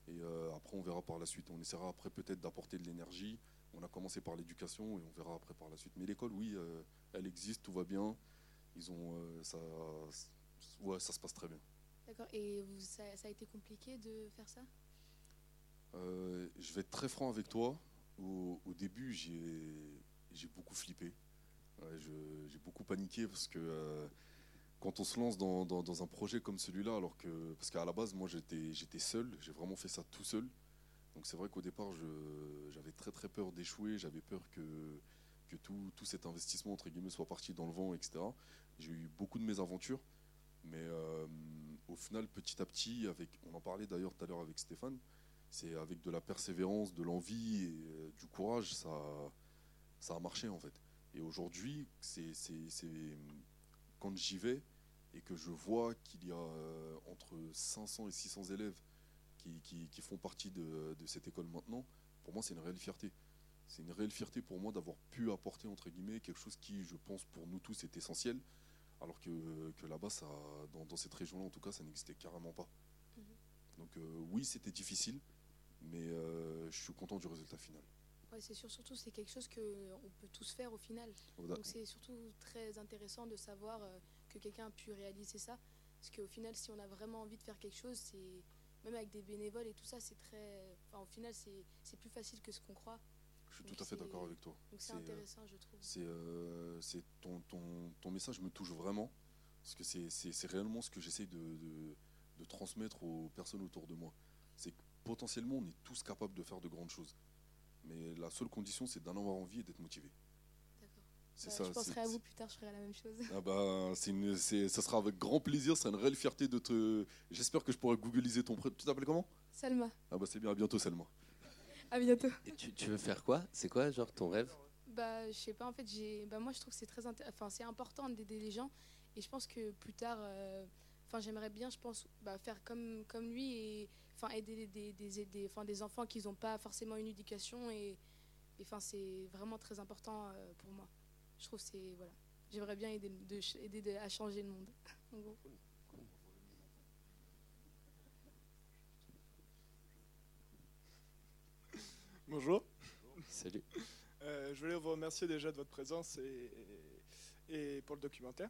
Et euh, après, on verra par la suite. On essaiera après peut-être d'apporter de l'énergie. On a commencé par l'éducation et on verra après par la suite. Mais l'école, oui, euh, elle existe, tout va bien. Ils ont, euh, ça, ouais, ça se passe très bien. D'accord. Et vous, ça, ça a été compliqué de faire ça? Je vais être très franc avec toi. Au, début, j'ai beaucoup flippé. J'ai beaucoup paniqué parce que euh, quand on se lance dans, un projet comme celui-là, alors que parce qu'à la base, moi, j'étais seul. J'ai vraiment fait ça tout seul. Donc c'est vrai qu'au départ, j'avais très très peur d'échouer. J'avais peur que tout cet investissement entre guillemets soit parti dans le vent, etc. J'ai eu beaucoup de mésaventures. Mais euh, au final, petit à petit, avec, on en parlait d'ailleurs tout à l'heure avec Stéphane, c'est avec de la persévérance, de l'envie et euh, du courage, ça, ça a marché en fait. Et aujourd'hui, c'est, c'est- c'est- quand j'y vais et que je vois qu'il y a euh, entre 500 et 600 élèves qui, qui- qui font partie de, de cette école maintenant, pour moi, c'est une réelle fierté. C'est une réelle fierté pour moi d'avoir pu apporter, entre guillemets, quelque chose qui, je pense, pour nous tous est essentiel, alors que, que là-bas, ça, dans, dans cette région-là, en tout cas, ça n'existait carrément pas. Donc euh, oui, c'était difficile, mais euh, je suis content du résultat final. Ouais, c'est sûr, surtout c'est quelque chose que on peut tous faire au final. Voilà. Donc c'est surtout très intéressant de savoir euh, que quelqu'un a pu réaliser ça. Parce qu'au final, si on a vraiment envie de faire quelque chose, c'est même avec des bénévoles et tout ça, c'est très. Enfin, au final, c'est plus facile que ce qu'on croit. Je suis Donc tout à fait d'accord avec toi. Donc c'est euh, intéressant, je trouve. C'est euh, ton, ton, ton message me touche vraiment, parce que c'est- réellement ce que j'essaye de, de- de transmettre aux personnes autour de moi. C'est potentiellement, on est tous capables de faire de grandes choses. Mais la seule condition, c'est d'en avoir envie et d'être motivé. Bah, ça. je penserai à vous plus tard, je ferai la même chose. Ah bah, c'est une, c'est- ça sera avec grand plaisir, c'est une réelle fierté de te. J'espère que je pourrai googliser ton prénom. Tu t'appelles comment? Salma, Ah bah c'est bien, à bientôt Selma. à bientôt. Et tu, tu veux faire quoi? C'est quoi, genre, ton rêve? Bah, je sais pas, en fait, j'ai, bah, moi je trouve que c'est très enfin, c'est important d'aider les gens et je pense que plus tard, euh, enfin, j'aimerais bien, je pense, bah, faire comme, comme lui et enfin, aider des, des, des, enfin, des enfants qui n'ont pas forcément une éducation et et, enfin, c'est vraiment très important euh, pour moi. Je trouve que c'est, voilà, j'aimerais bien aider, de, ch- aider de- à changer le monde. en gros. Bonjour. Salut. Euh, je voulais vous remercier déjà de votre présence et, et pour le documentaire.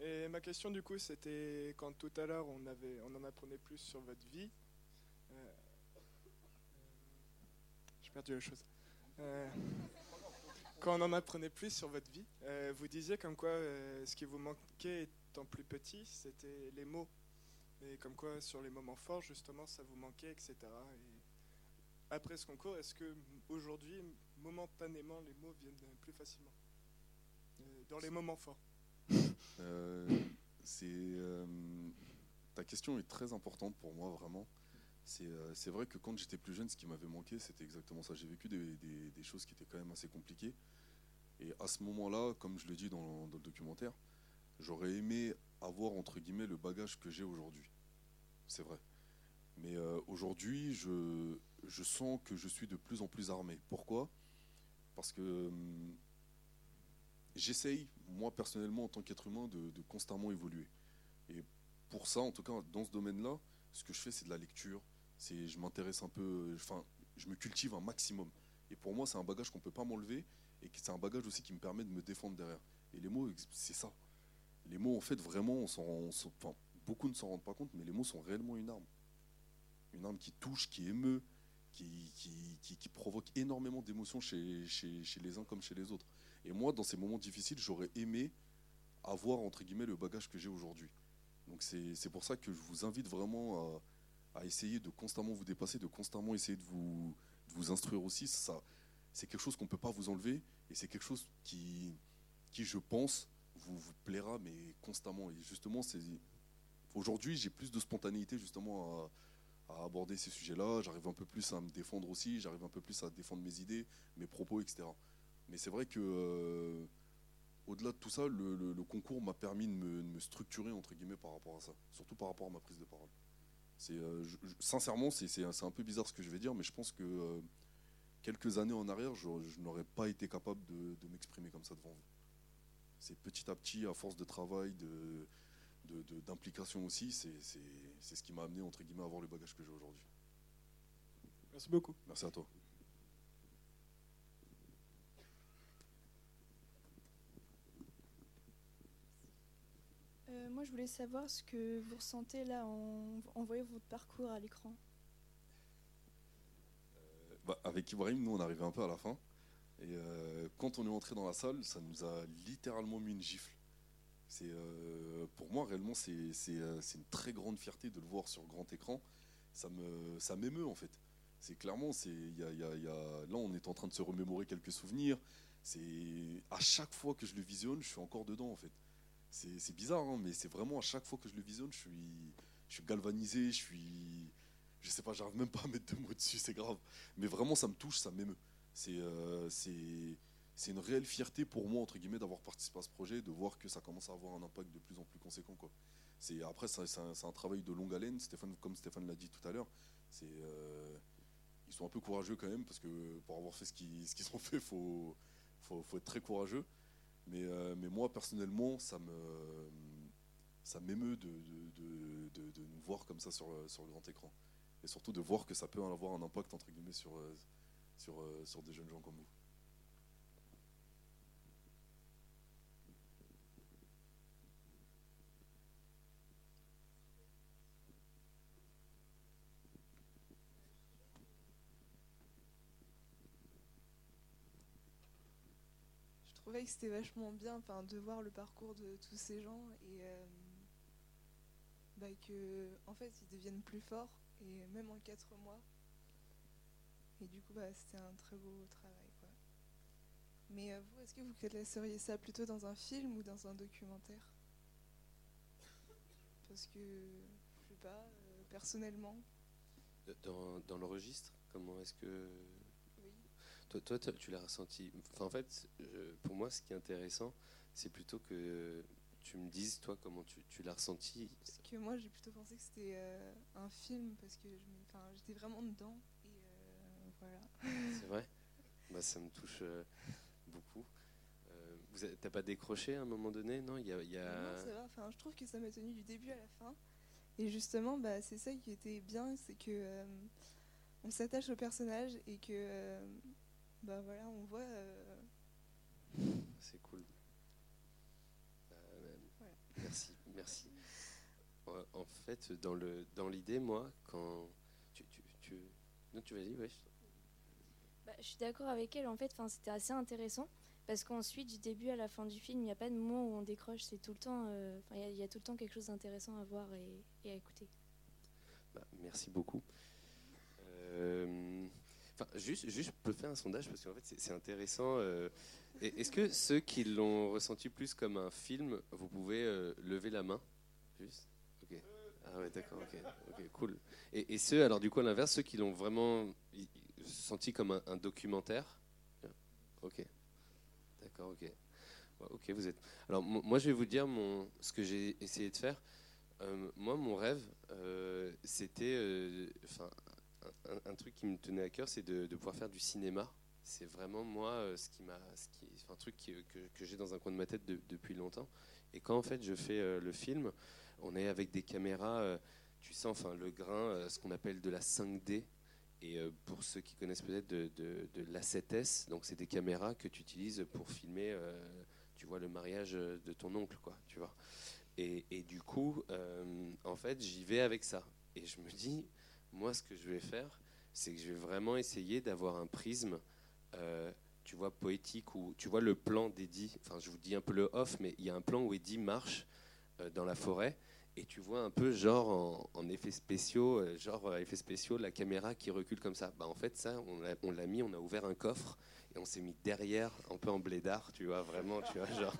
Et ma question du coup, c'était quand tout à l'heure on, avait, on en apprenait plus sur votre vie. Euh, J'ai Euh, quand on en apprenait plus sur votre vie, euh, vous disiez comme quoi euh, ce qui vous manquait étant plus petit, c'était les mots. Et comme quoi sur les moments forts, justement, ça vous manquait, etc. Et après ce concours, est-ce que aujourd'hui, momentanément, les mots viennent plus facilement? Dans les moments forts ta question est très importante pour moi vraiment. C'est euh, c'est vrai que quand j'étais plus jeune, ce qui m'avait manqué, c'était exactement ça. J'ai vécu des, choses qui étaient quand même assez compliquées. Et à ce moment-là, comme je le dis dans, le documentaire, j'aurais aimé avoir entre guillemets le bagage que j'ai aujourd'hui. C'est vrai. Mais euh, aujourd'hui, je, sens que je suis de plus en plus armé. Pourquoi? Parce que hum, j'essaye, moi personnellement, en tant qu'être humain, de constamment évoluer. Et pour ça, en tout cas, dans ce domaine-là, ce que je fais, c'est de la lecture. Je m'intéresse un peu, enfin, je me cultive un maximum. Et pour moi, c'est un bagage qu'on peut pas m'enlever et c'est un bagage aussi qui me permet de me défendre derrière. Et les mots, c'est ça. Les mots, en fait, vraiment, beaucoup ne s'en rendent pas compte, mais les mots sont réellement une arme. Une arme qui touche, qui émeut, qui, provoque énormément d'émotions chez, les uns comme chez les autres. Et moi, dans ces moments difficiles, j'aurais aimé avoir, entre guillemets, le bagage que j'ai aujourd'hui. Donc c'est pour ça que je vous invite vraiment à, à essayer de constamment vous dépasser, de constamment essayer de vous, instruire aussi. Ça, c'est quelque chose qu'on ne peut pas vous enlever et c'est quelque chose qui, qui, je pense, vous, plaira, mais constamment. Et justement, aujourd'hui, j'ai plus de spontanéité justement à, aborder ces sujets-là. J'arrive un peu plus à me défendre aussi, j'arrive un peu plus à défendre mes idées, mes propos, etc. Mais c'est vrai que, euh, au-delà de tout ça, le concours m'a permis de me, de me structurer, entre guillemets, par rapport à ça. Surtout par rapport à ma prise de parole. Euh, je- sincèrement, c'est un peu bizarre ce que je vais dire, mais je pense que euh, quelques années en arrière, je, je n'aurais pas été capable de, de m'exprimer comme ça devant vous. C'est petit à petit, à force de travail, de, de- de- d'implication aussi, c'est ce qui m'a amené, entre guillemets, à avoir le bagage que j'ai aujourd'hui. Merci beaucoup. Merci à toi. Euh, moi, je voulais savoir ce que vous ressentez là en, voyant votre parcours à l'écran. Bah, avec Ibrahim, nous, on arrivait un peu à la fin. Et euh, quand on est entré dans la salle, ça nous a littéralement mis une gifle. C'est, euh, pour moi, réellement, c'est, euh, une très grande fierté de le voir sur grand écran. Ça, me, ça m'émeut, en fait. C'est clairement, y a- y y a- là, on est en train de se remémorer quelques souvenirs. C'est, à chaque fois que je le visionne, je suis encore dedans, en fait. C'est, bizarre, hein, mais c'est vraiment à chaque fois que je le visionne, je suis, je suis galvanisé, je suis, je sais pas, j'arrive même pas à mettre de mots dessus, c'est grave. Mais vraiment, ça me touche, ça m'émeut. C'est euh, c'est c'est une réelle fierté pour moi, entre guillemets, d'avoir participé à ce projet, de voir que ça commence à avoir un impact de plus en plus conséquent. Quoi. Après, c'est un, travail de longue haleine, Stéphane, comme Stéphane l'a dit tout à l'heure. Euh, ils sont un peu courageux quand même, parce que pour avoir fait ce qu'ils, ce qu'ils ont fait, il faut, faut, faut être très courageux. Mais, euh, mais moi, personnellement, ça me ça m'émeut de, de, de- nous voir comme ça sur, le- sur le grand écran. Et surtout de voir que ça peut avoir un impact, entre guillemets, sur, euh, sur, euh, sur des jeunes gens comme vous. Je que c'était vachement bien de voir le parcours de tous ces gens et euh, bah, que en fait ils deviennent plus forts et même en quatre mois. Et du coup bah, c'était un très beau travail. Quoi. Mais euh, vous, est-ce que vous classeriez ça plutôt dans un film ou dans un documentaire? Parce que je sais pas, euh, personnellement. Dans, dans le registre, comment est-ce que. Toi, toi, tu l'as ressenti. Enfin, en fait, pour moi, ce qui est intéressant, c'est plutôt que tu me dises, toi, comment tu, tu l'as ressenti. Parce que moi j'ai plutôt pensé que c'était euh, un film parce que j'étais vraiment dedans et euh, voilà. C'est vrai? Bah, Ça me touche euh, beaucoup. Euh, T'as pas décroché à un moment donné? Non, il y a. il y a- Non, ça va. Enfin, je trouve que ça m'a tenu du début à la fin. Et justement, bah, c'est ça qui était bien, c'est que on s'attache au personnage et que bah voilà, on voit. euh, C'est cool. Euh, Merci, merci. En fait, dans le dans l'idée, moi, quand tu tu, tu... non, tu vas y ouais. Bah, je suis d'accord avec elle. En fait, enfin, c'était assez intéressant parce qu'ensuite, du début à la fin du film, il n'y a pas de moment où on décroche. C'est tout le temps. euh, il y a- il y, a tout le temps quelque chose d'intéressant à voir et, et à écouter. Bah, merci beaucoup. Euh, Juste, juste, je peux faire un sondage parce qu'en fait, c'est intéressant. euh, Est-ce que ceux qui l'ont ressenti plus comme un film, vous pouvez euh, lever la main? Juste? Ok. Ah ouais, d'accord, ok, ok, cool. Et, ceux, alors du coup, à l'inverse, ceux qui l'ont vraiment senti comme un, documentaire? Ok. D'accord, ok. Ok, vous êtes. Alors, mo- moi, je vais vous dire mon, ce que j'ai essayé de faire. Euh, moi, mon rêve, c'était, un, truc qui me tenait à cœur, c'est de, pouvoir faire du cinéma. C'est vraiment moi euh, ce qui m'a, ce qui, un truc qui- que, que j'ai dans un coin de ma tête de- depuis longtemps. Et quand en fait je fais euh, le film, on est avec des caméras, euh, tu sens, enfin, le grain, euh, ce qu'on appelle de la 5D. Et euh, pour ceux qui connaissent peut-être de, de, de l'A7S, donc c'est des caméras que tu utilises pour filmer, euh, tu vois, le mariage de ton oncle, quoi, tu vois. Et, et du coup, euh, en fait, j'y vais avec ça. Et je me dis, moi, ce que je vais faire, c'est que je vais vraiment essayer d'avoir un prisme, euh, tu vois, poétique, où tu vois le plan d'Eddie, enfin je vous dis un peu le off, mais il y a un plan où Eddie marche euh, dans la forêt, et tu vois un peu genre en, effets spéciaux, euh, genre effets spéciaux, la caméra qui recule comme ça. Bah, en fait, ça, on l'a mis, on a ouvert un coffre, et on s'est mis derrière, un peu en blédard, tu vois, vraiment, tu vois, genre.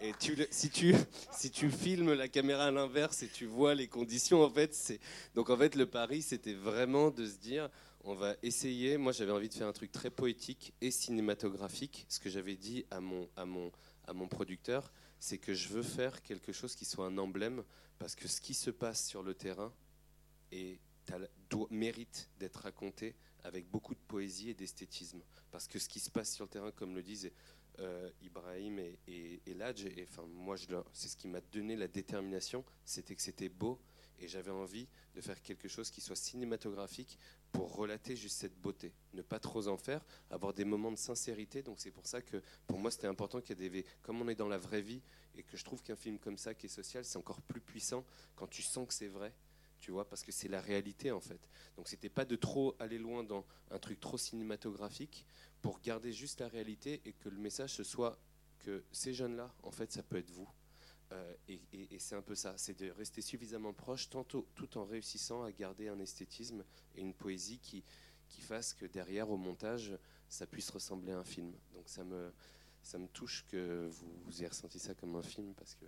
Et tu, le- si, tu, si tu filmes la caméra à l'inverse et tu vois les conditions, en fait, c'est. Donc, en fait, le pari, c'était vraiment de se dire on va essayer. Moi, j'avais envie de faire un truc très poétique et cinématographique. Ce que j'avais dit à mon, à mon, à mon producteur, c'est que je veux faire quelque chose qui soit un emblème parce que ce qui se passe sur le terrain doit- mérite d'être raconté avec beaucoup de poésie et d'esthétisme. Parce que ce qui se passe sur le terrain, comme le disent euh, Ibrahim et, et, Ladj, enfin, c'est ce qui m'a donné la détermination, c'était que c'était beau et j'avais envie de faire quelque chose qui soit cinématographique pour relater juste cette beauté, ne pas trop en faire, avoir des moments de sincérité. Donc c'est pour ça que pour moi c'était important qu'il y ait des comme on est dans la vraie vie et que je trouve qu'un film comme ça qui est social, c'est encore plus puissant quand tu sens que c'est vrai. Tu vois, parce que c'est la réalité en fait. Donc c'était pas de trop aller loin dans un truc trop cinématographique pour garder juste la réalité et que le message ce soit que ces jeunes-là, en fait, ça peut être vous. Euh, et c'est un peu ça, c'est de rester suffisamment proche tantôt, tout en réussissant à garder un esthétisme et une poésie qui, fasse que derrière, au montage, ça puisse ressembler à un film. Donc ça me, ça me touche que vous, ayez ressenti ça comme un film parce que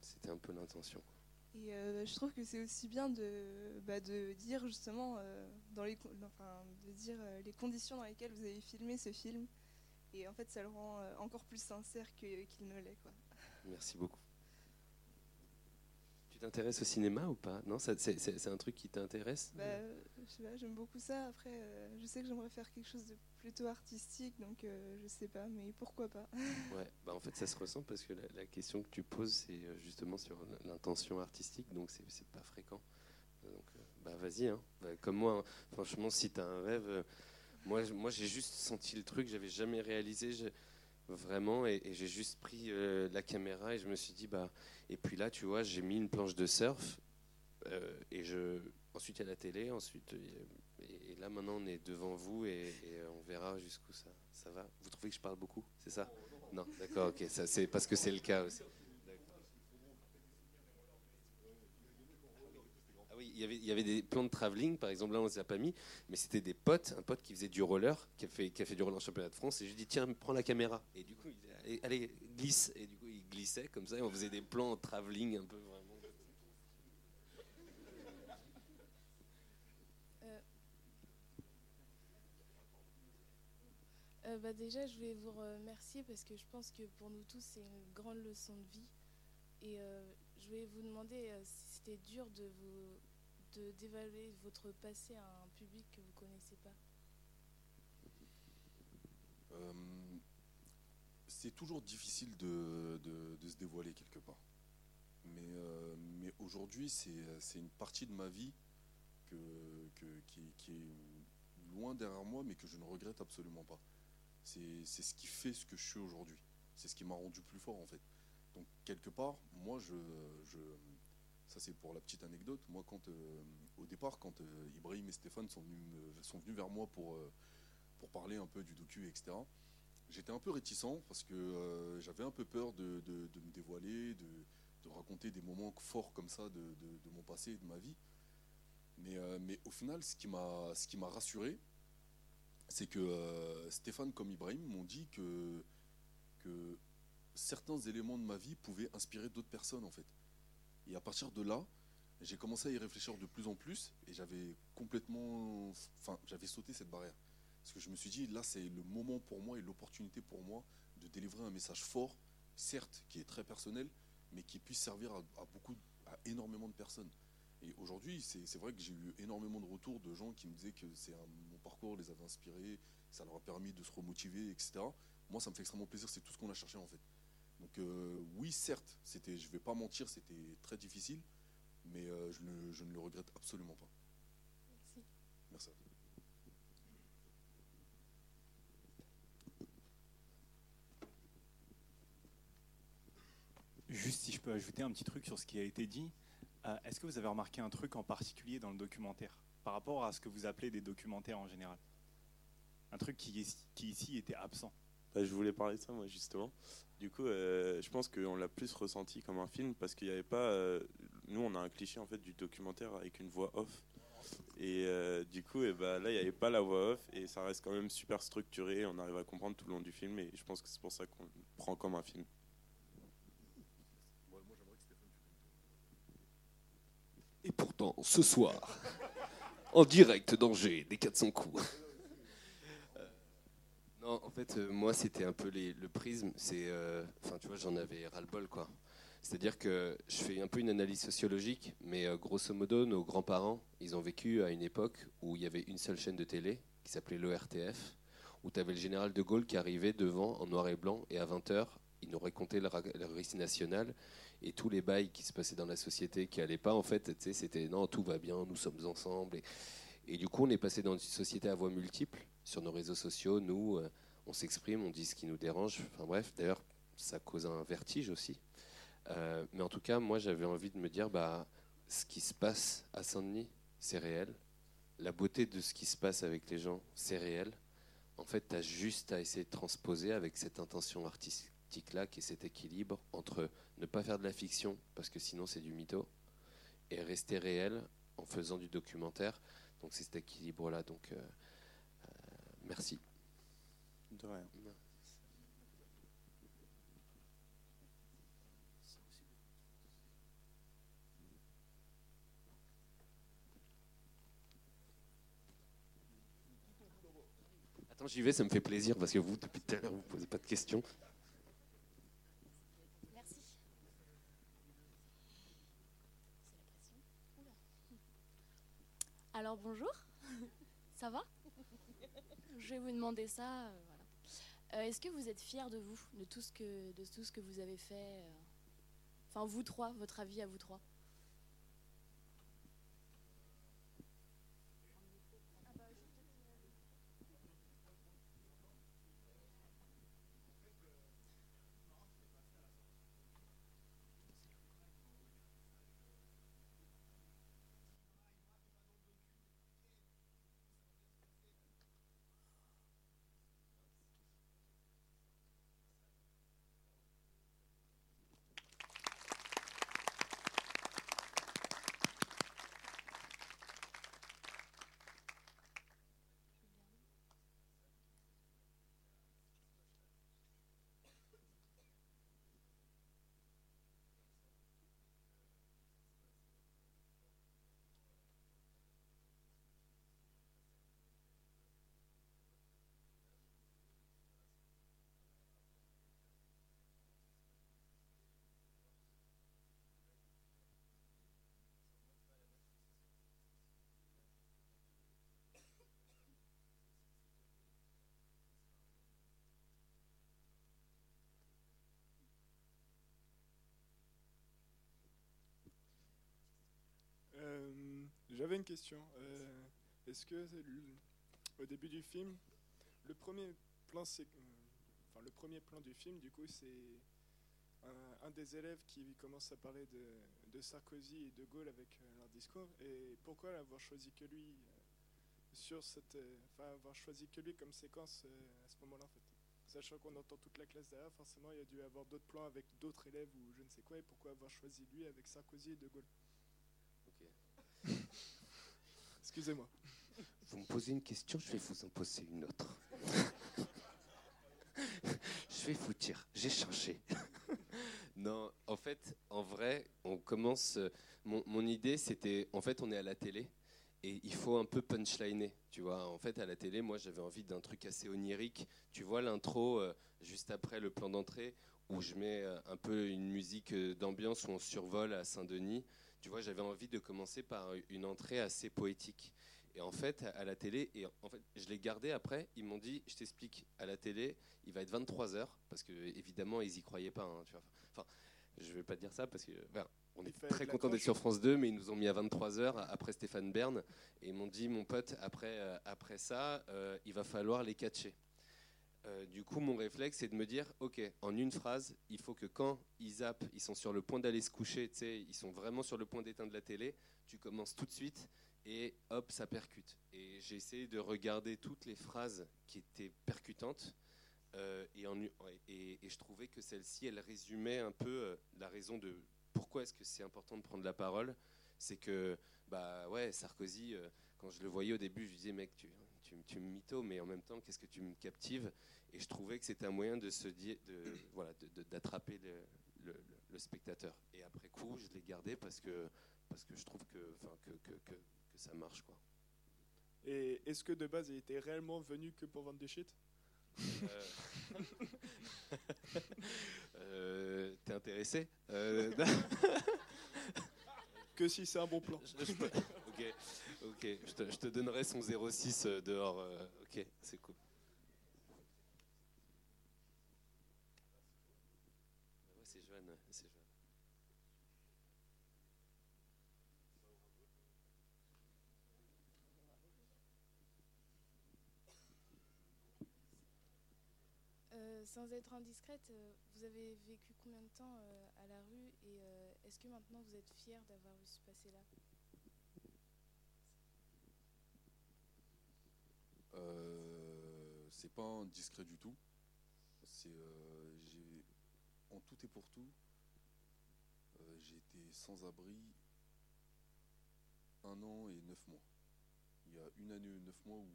c'était un peu l'intention. Et euh, je trouve que c'est aussi bien de, bah, de dire justement euh, dans les, enfin, de dire euh, les conditions dans lesquelles vous avez filmé ce film. Et en fait, ça le rend encore plus sincère qu'il ne l'est. Merci beaucoup. Tu t'intéresses au cinéma ou pas? Non, c'est un truc qui t'intéresse? Bah, je sais pas, j'aime beaucoup ça. Après, je sais que j'aimerais faire quelque chose de plutôt artistique, donc euh, je sais pas, mais pourquoi pas Ouais, bah en fait ça se ressent parce que la, question que tu poses c'est euh, justement sur l'intention artistique, donc c'est pas fréquent. Donc euh, bah vas-y, hein. Bah, comme moi, hein. franchement si tu as un rêve, euh, moi, moi j'ai juste senti le truc, j'avais jamais réalisé vraiment et, j'ai juste pris euh, la caméra et je me suis dit bah et puis là tu vois j'ai mis une planche de surf euh, et je ensuite il y a la télé, ensuite là maintenant on est devant vous et, euh, on verra jusqu'où ça, va. Vous trouvez que je parle beaucoup, c'est ça? Non, d'accord, ok, c'est parce que c'est le cas aussi. Ah oui, il y avait, des plans de travelling, par exemple, là on ne les a pas mis, mais c'était des potes, un pote qui faisait du roller, qui a fait, du roller en championnat de France, et je lui dit tiens, prends la caméra. Et du coup, il allez, glisse. Et du coup, il glissait comme ça, et on faisait des plans en travelling un peu vraiment. Euh, euh, bah déjà, je voulais vous remercier parce que je pense que pour nous tous, c'est une grande leçon de vie. Et euh, je voulais vous demander euh, si c'était dur de vous de d'évaluer votre passé à un public que vous connaissez pas. C'est toujours difficile de, de- se dévoiler quelque part. Mais, mais aujourd'hui, c'est une partie de ma vie que, que- qui est loin derrière moi, mais que je ne regrette absolument pas. C'est ce qui fait ce que je suis aujourd'hui. C'est ce qui m'a rendu plus fort, en fait. Donc, quelque part, moi, je. je ça, c'est pour la petite anecdote. Moi, quand, euh, au départ, quand euh, Ibrahim et Stéphane sont venus, me- sont venus vers moi pour, euh, pour parler un peu du docu, etc., j'étais un peu réticent parce que j'avais un peu peur de, de- me dévoiler, de, de raconter des moments forts comme ça de, mon passé et de ma vie. Mais, mais au final, ce qui m'a rassuré, c'est que euh, Stéphane comme Ibrahim m'ont dit que, certains éléments de ma vie pouvaient inspirer d'autres personnes en fait. Et à partir de là, j'ai commencé à y réfléchir de plus en plus et j'avais complètement, enfin, j'avais sauté cette barrière. Parce que je me suis dit, là, c'est le moment pour moi et l'opportunité pour moi de délivrer un message fort, certes, qui est très personnel, mais qui puisse servir à beaucoup, à énormément de personnes. Et aujourd'hui, c'est c'est vrai que j'ai eu énormément de retours de gens qui me disaient que c'est un- mon parcours les avait inspirés, ça leur a permis de se remotiver, etc. Moi, ça me fait extrêmement plaisir, c'est tout ce qu'on a cherché en fait. Donc euh, oui, certes, c'était, je vais pas mentir, c'était très difficile, mais euh, je, ne, je ne le regrette absolument pas. Merci. Merci à toi. Juste si je peux ajouter un petit truc sur ce qui a été dit, euh, est-ce que vous avez remarqué un truc en particulier dans le documentaire par rapport à ce que vous appelez des documentaires en général? Un truc qui, qui ici était absent. Bah, je voulais parler de ça, moi, justement. Du coup, euh, je pense qu'on l'a plus ressenti comme un film parce qu'il n'y avait pas. euh, nous, on a un cliché en fait du documentaire avec une voix off. Et du coup, et bah, là, il n'y avait pas la voix off et ça reste quand même super structuré. On arrive à comprendre tout le long du film et je pense que c'est pour ça qu'on prend comme un film. Et pourtant, ce soir, en direct d'Angers, des 400 coups. Euh, Non, en fait, euh, moi, c'était un peu le prisme. C'est, euh, enfin, tu vois, j'en avais ras-le-bol, quoi. C'est-à-dire que je fais un peu une analyse sociologique, mais grosso modo, nos grands-parents, ils ont vécu à une époque où il y avait une seule chaîne de télé qui s'appelait l'ORTF, où tu avais le général de Gaulle qui arrivait devant en noir et blanc, et à 20h, il nous racontait le, le récit national et tous les bails qui se passaient dans la société qui allaient pas, en fait, c'était non, tout va bien, nous sommes ensemble. Et, du coup, on est passé dans une société à voix multiples sur nos réseaux sociaux. Nous, euh, on s'exprime, on dit ce qui nous dérange. Enfin bref, d'ailleurs, ça cause un vertige aussi. Euh, mais en tout cas, moi, j'avais envie de me dire, bah, ce qui se passe à Saint-Denis, c'est réel. La beauté de ce qui se passe avec les gens, c'est réel. En fait, tu as juste à essayer de transposer avec cette intention artistique-là, qui est cet équilibre entre ne pas faire de la fiction, parce que sinon c'est du mytho, et rester réel en faisant du documentaire. Donc c'est cet équilibre-là. Donc euh, euh, merci. De rien. Attends, j'y vais, ça me fait plaisir parce que vous, depuis tout à l'heure, vous ne posez pas de questions. Alors bonjour, ça va? Je vais vous demander ça. euh, voilà. Euh, Est-ce que vous êtes fiers de vous, de tout ce que, de tout ce que vous avez fait euh, Enfin, vous trois, votre avis à vous trois Euh, J'avais question. Euh, Est-ce que le- au début du film, le premier plan, c'est, euh, enfin le premier plan du film, du coup, c'est un, un des élèves qui commence à parler de, de Sarkozy et de Gaulle avec euh, leur discours. Et pourquoi avoir choisi que lui euh, sur cette, euh, enfin avoir choisi que lui comme séquence euh, à ce moment-là, en fait? Sachant qu'on entend toute la classe derrière, forcément, il y a dû avoir d'autres plans avec d'autres élèves ou je ne sais quoi. Et pourquoi avoir choisi lui avec Sarkozy et de Gaulle? Excusez-moi. Vous me posez une question, je vais vous en poser une autre. je vais vous dire, j'ai changé. non, en fait, en vrai, on commence. euh, Mon, idée, c'était, en fait, on est à la télé et il faut un peu punchliner, tu vois. En fait, à la télé, moi, j'avais envie d'un truc assez onirique. Tu vois l'intro euh, juste après le plan d'entrée où je mets euh, un peu une musique d'ambiance où on survole à Saint-Denis. Tu vois, j'avais envie de commencer par une entrée assez poétique. Et en fait, à la télé, et en fait, je l'ai gardé après. Ils m'ont dit, je t'explique, à la télé, il va être 23 h parce que évidemment, ils y croyaient pas. hein, tu vois. Enfin, je vais pas dire ça parce que voilà, on est fallait très content d'être sur France 2, mais ils nous ont mis à 23 h après Stéphane Bern et ils m'ont dit, mon pote, après, euh, après ça, euh, il va falloir les catcher. Euh, du coup, mon réflexe, c'est de me dire, ok, en une phrase, il faut que quand ils zappent, ils sont sur le point d'aller se coucher, ils sont vraiment sur le point d'éteindre la télé, tu commences tout de suite et hop, ça percute. Et j'ai essayé de regarder toutes les phrases qui étaient percutantes. euh, et, je trouvais que celle-ci, elle résumait un peu euh, la raison de pourquoi est-ce que c'est important de prendre la parole. C'est que, bah ouais, Sarkozy, quand je le voyais au début, je disais, mec, tu, tu, me mythos, mais en même temps, qu'est-ce que tu me captives? Et je trouvais que c'était un moyen de se dire, de, voilà, d'attraper le, le- le spectateur. Et après coup, je l'ai gardé parce que, parce que je trouve que, que, que, que, que ça marche, quoi. Et est-ce que de base il était réellement venu que pour vendre des shit? Euh, euh, T'es intéressé? Euh, Que si c'est un bon plan. Je- je peux- ok, ok. Je te, je te donnerai son 06 euh, dehors. ok, c'est cool. Ouais, c'est jeune, ouais, c'est jeune. Euh, sans être indiscrète, euh, vous avez vécu combien de temps euh, à la rue et euh, est-ce que maintenant vous êtes fier d'avoir eu ce passé-là? Euh, c'est pas indiscret du tout. En tout et pour tout, j'ai été sans abri un an et neuf mois. Il y a une année et neuf mois où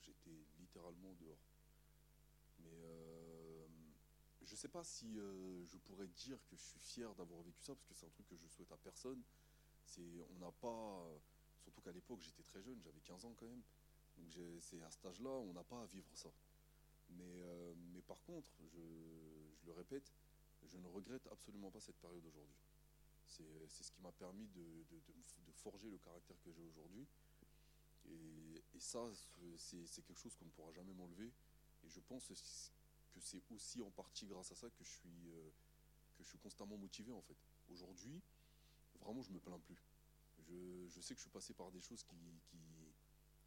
j'étais littéralement dehors. Mais euh, je sais pas si euh, je pourrais dire que je suis fier d'avoir vécu ça parce que c'est un truc que je souhaite à personne. On n'a pas, surtout qu'à l'époque j'étais très jeune, j'avais 15 ans quand même. Donc c'est à cet âge-là, on n'a pas à vivre ça. Mais, euh, par contre, je, le répète, je ne regrette absolument pas cette période aujourd'hui. C'est ce qui m'a permis de, forger le caractère que j'ai aujourd'hui. Et, ça, c'est quelque chose qu'on ne pourra jamais m'enlever. Et je pense que c'est aussi en partie grâce à ça que je suis, euh, que je suis constamment motivé en fait. Aujourd'hui, vraiment, je me plains plus. Je, je sais que je suis passé par des choses qui,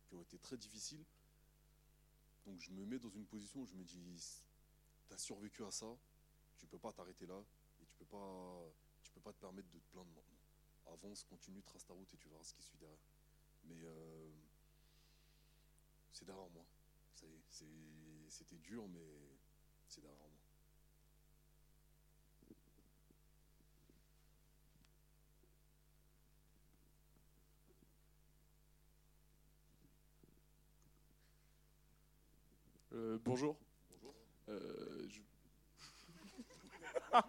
qui, ont été très difficiles. Donc je me mets dans une position où je me dis, tu as survécu à ça, tu peux pas t'arrêter là et tu peux pas, tu peux pas te permettre de te plaindre maintenant. Avance, continue, trace ta route et tu verras ce qui suit derrière. Mais euh, c'est derrière moi. C'est- c'était dur, mais c'est derrière moi. Euh, bonjour. Euh, je...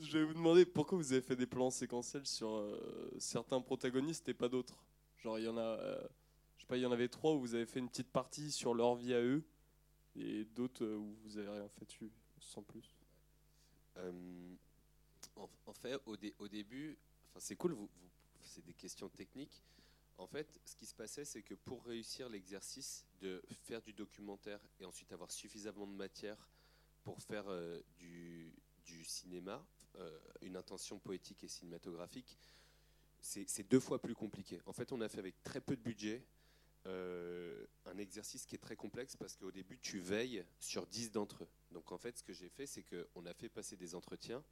je vais vous demander pourquoi vous avez fait des plans séquentiels sur euh, certains protagonistes et pas d'autres. Genre il y en a, euh, il y en avait trois où vous avez fait une petite partie sur leur vie à eux et d'autres euh, où vous avez rien fait dessus, sans plus. Euh, en, fait, au, dé- au début, c'est cool, vous, c'est des questions techniques. En fait, ce qui se passait, c'est que pour réussir l'exercice de faire du documentaire et ensuite avoir suffisamment de matière pour faire euh, du, cinéma, une intention poétique et cinématographique, c'est deux fois plus compliqué. En fait, on a fait avec très peu de budget euh, un exercice qui est très complexe parce qu'au début, tu veilles sur 10 d'entre eux. Donc en fait, ce que j'ai fait, c'est qu'on a fait passer des entretiens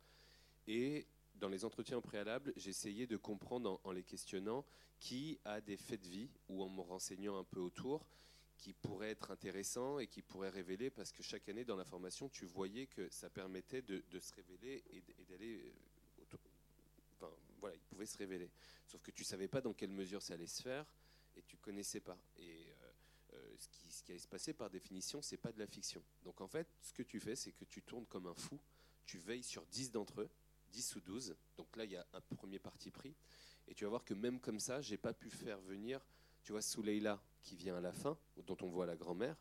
et dans les entretiens au préalable, j'ai essayé de comprendre en, les questionnant qui a des faits de vie ou en me renseignant un peu autour qui pourraient être intéressants et qui pourraient révéler parce que chaque année dans la formation, tu voyais que ça permettait de, se révéler et, d'aller euh. Enfin, voilà, ils pouvaient se révéler. Sauf que tu savais pas dans quelle mesure ça allait se faire et tu connaissais pas. Et euh, euh, ce, qui, allait se passer par définition, c'est pas de la fiction. Donc en fait, ce que tu fais, c'est que tu tournes comme un fou. Tu veilles sur 10 d'entre eux, 10 ou 12. Donc là, il y a un premier parti pris. Et tu vas voir que même comme ça, j'ai pas pu faire venir, tu vois, Souleila qui vient à la fin, dont on voit la grand-mère.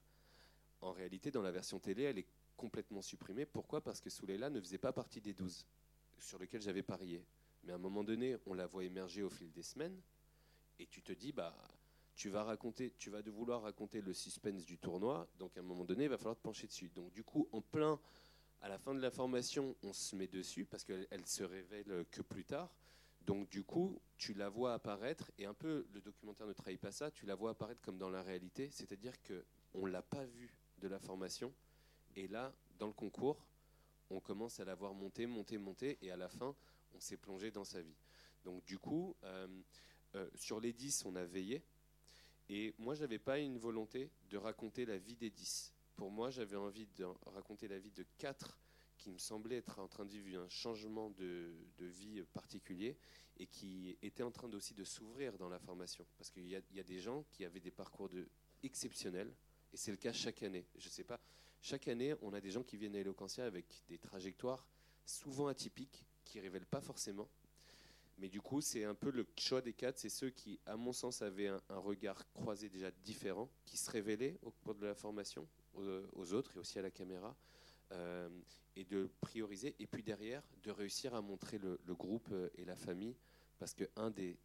En réalité, dans la version télé, elle est complètement supprimée. Pourquoi? Parce que Souleila ne faisait pas partie des 12 sur lesquels j'avais parié. Mais à un moment donné, on la voit émerger au fil des semaines, et tu te dis, bah, tu vas raconter, vouloir raconter le suspense du tournoi, donc à un moment donné, il va falloir te pencher dessus. Donc du coup, en plein, à la fin de la formation, on se met dessus parce qu'elle elle se révèle que plus tard. Donc du coup, tu la vois apparaître, et un peu, le documentaire ne trahit pas ça, tu la vois apparaître comme dans la réalité, c'est-à-dire que on l'a pas vu de la formation. Et là, dans le concours, on commence à la voir monter, monter, monter, et à la fin, on s'est plongé dans sa vie. Donc du coup, euh, euh, sur les 10, on a veillé. Et moi, je n'avais pas une volonté de raconter la vie des 10. Pour moi, j'avais envie de raconter la vie de 4 qui me semblaient être en train de vivre un changement de, vie particulier et qui étaient en train aussi de s'ouvrir dans la formation. Parce qu'il y, a- des gens qui avaient des parcours exceptionnels, et c'est le cas chaque année. Je sais pas, chaque année, on a des gens qui viennent à Eloquentia avec des trajectoires souvent atypiques, qui révèlent pas forcément. Mais du coup, c'est un peu le choix des quatre. C'est ceux qui, à mon sens, avaient un, regard croisé déjà différent, qui se révélaient au cours de la formation aux, autres et aussi à la caméra, euh, et de prioriser. Et puis derrière, de réussir à montrer le, groupe euh, et la famille, parce que des-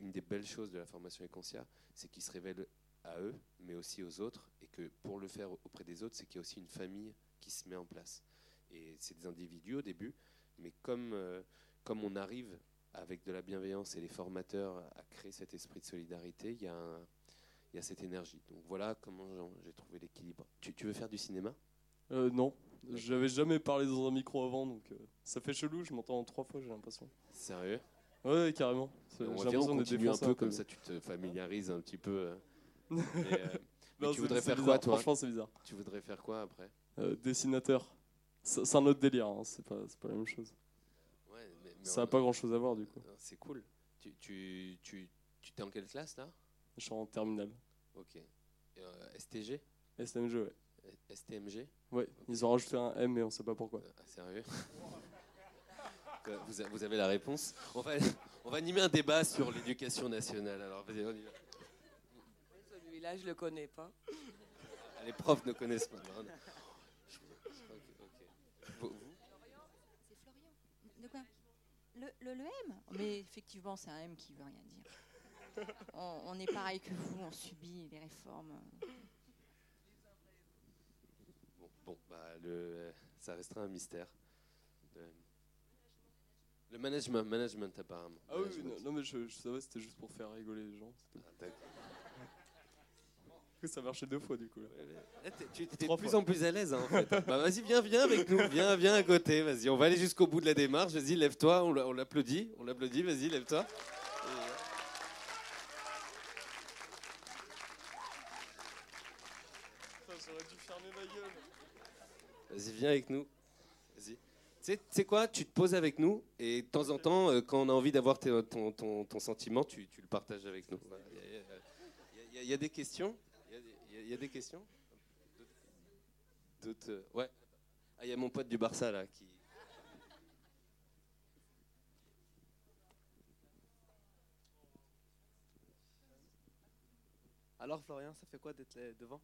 une des belles choses de la formation Econcia, c'est qu'ils se révèlent à eux, mais aussi aux autres, et que pour le faire auprès des autres, c'est qu'il y a aussi une famille qui se met en place. Et c'est des individus au début, mais comme, euh, comme on arrive avec de la bienveillance et les formateurs à créer cet esprit de solidarité, il y a, un- il y a cette énergie. Donc voilà comment j'ai trouvé l'équilibre. Tu, tu veux faire du cinéma? Euh, non, j'avais jamais parlé dans un micro avant, donc euh, ça fait chelou, je m'entends trois fois, j'ai l'impression. Sérieux? Ouais, carrément. On J'ai va dire, on continue un peu comme ça, tu te familiarises un petit peu. euh. Mais, euh, mais Non, tu voudrais faire bizarre, quoi, toi? Franchement, c'est bizarre. Tu voudrais faire quoi après? Dessinateur. C'est un autre délire, hein, c'est pas, c'est pas la même chose. Mais- mais ça n'a pas grand chose à voir du coup. C'est cool. Tu, tu, tu, tu t'es en quelle classe là? Je suis en terminale. Ok. Euh, STG STMG, ouais. STMG Ouais, ils ont rajouté un M et on sait pas pourquoi. Ah, Sérieux? Vous, a- vous avez la réponse? On va, on va animer un débat sur l'éducation nationale. Alors, vas-y, on y va. Celui-là, je le connais pas. Les profs ne connaissent pas. non, non. Je- ok, ok. Vous- vous C'est Florian. De quoi le, le, le M Mais effectivement, c'est un M qui veut rien dire. On, on est pareil que vous, on subit les réformes. Bon, bon, bah, le, ça restera un mystère. Le, le management, management apparemment. Ah oui, non, non, mais je, je savais, c'était juste pour faire rigoler les gens. Ah. Ça marchait deux fois du coup. Tu es de plus en plus à l'aise hein, en fait. bah vas-y, viens, viens avec nous, viens, viens à côté, vas-y. On va aller jusqu'au bout de la démarche. Vas-y, lève-toi, on l'a- on l'applaudit, on l'applaudit. Vas-y, lève-toi. Et, J'aurais dû fermer ma gueule. Vas-y, viens avec nous. Vas-y. Tu sais- quoi Tu te poses avec nous et de temps en temps, euh, quand on a envie d'avoir ton, ton- ton sentiment, tu, tu le partages avec nous. Il y a- il y a- il y a- il y a des questions? Y a des- il y a- il y a des questions D'autres euh, Ouais. Ah, il y a mon pote du Barça là qui. Alors Florian, ça fait quoi d'être devant?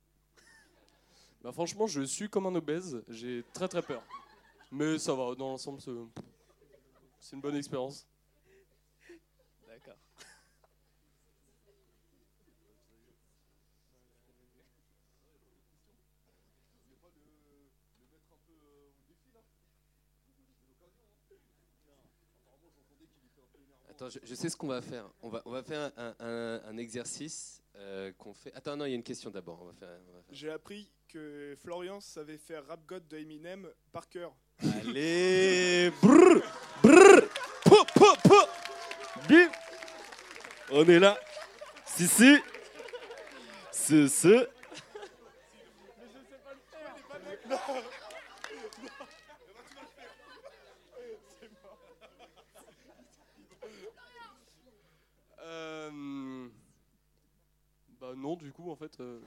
Bah franchement, je suis comme un obèse, j'ai très très peur. Mais ça va, dans l'ensemble, c'est une bonne expérience. Attends, je, je sais ce qu'on va faire. On va, on va faire un, un- un exercice euh, qu'on fait. Attends, non, il y a une question d'abord. On va faire. on va faire- J'ai appris que Florian savait faire Rap God de Eminem par cœur. Allez, brrr, brrr, po, po, po. Bim. On est là. Si, si. Ce, ce. Bah non, du coup, en fait... euh,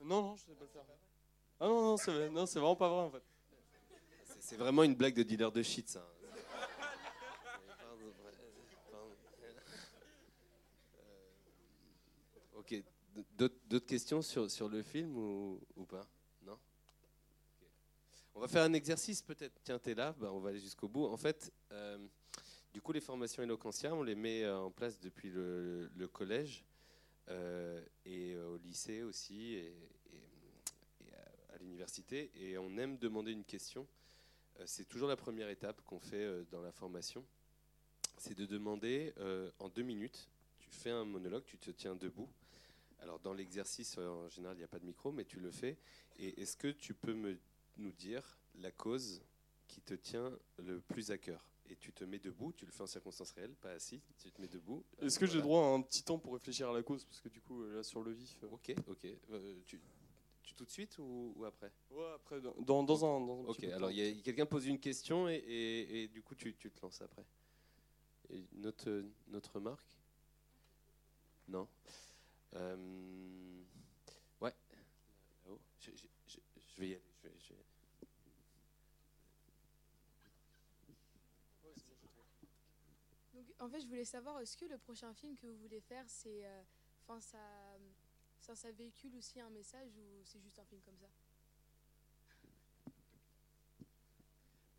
Non, non, je sais pas faire. Ah non, non, c'est non, c'est vraiment pas vrai, en fait. C'est- vraiment une blague de dealer de shit, ça. Euh, Ok, d'autres questions sur, sur le film ou, ou pas? Non? On va faire un exercice peut-être. Tiens, t'es là, bah, on va aller jusqu'au bout. En fait, euh, du coup, les formations Eloquentia, on les met euh, en place depuis le, collège euh, et euh, au lycée aussi et, à, l'université. Et on aime demander une question. C'est toujours la première étape qu'on fait dans la formation. C'est de demander en deux minutes, tu fais un monologue, tu te tiens debout. Alors dans l'exercice, en général, il n'y a pas de micro, mais tu le fais. Et est-ce que tu peux me, nous dire la cause qui te tient le plus à cœur? Et tu te mets debout, tu le fais en circonstances réelles, pas assis, tu te mets debout. Est-ce que j'ai Voilà. droit à un petit temps pour réfléchir à la cause Parce que du coup, euh, là, sur le vif. euh, Ok, ok. Euh, tu, tu tout de suite ou, ou après? Ouais, après, dans, dans, un, dans un Ok, alors quelqu'un pose une question et, et- et du coup tu, tu te lances après. Et une autre, une autre remarque? Non Euh, Ouais. Je- je- je vais y aller. je vais- je vais- Donc, en fait, je voulais savoir, est-ce que le prochain film que vous voulez faire, c'est, euh, enfin, ça, ça, véhicule aussi un message ou c'est juste un film comme ça?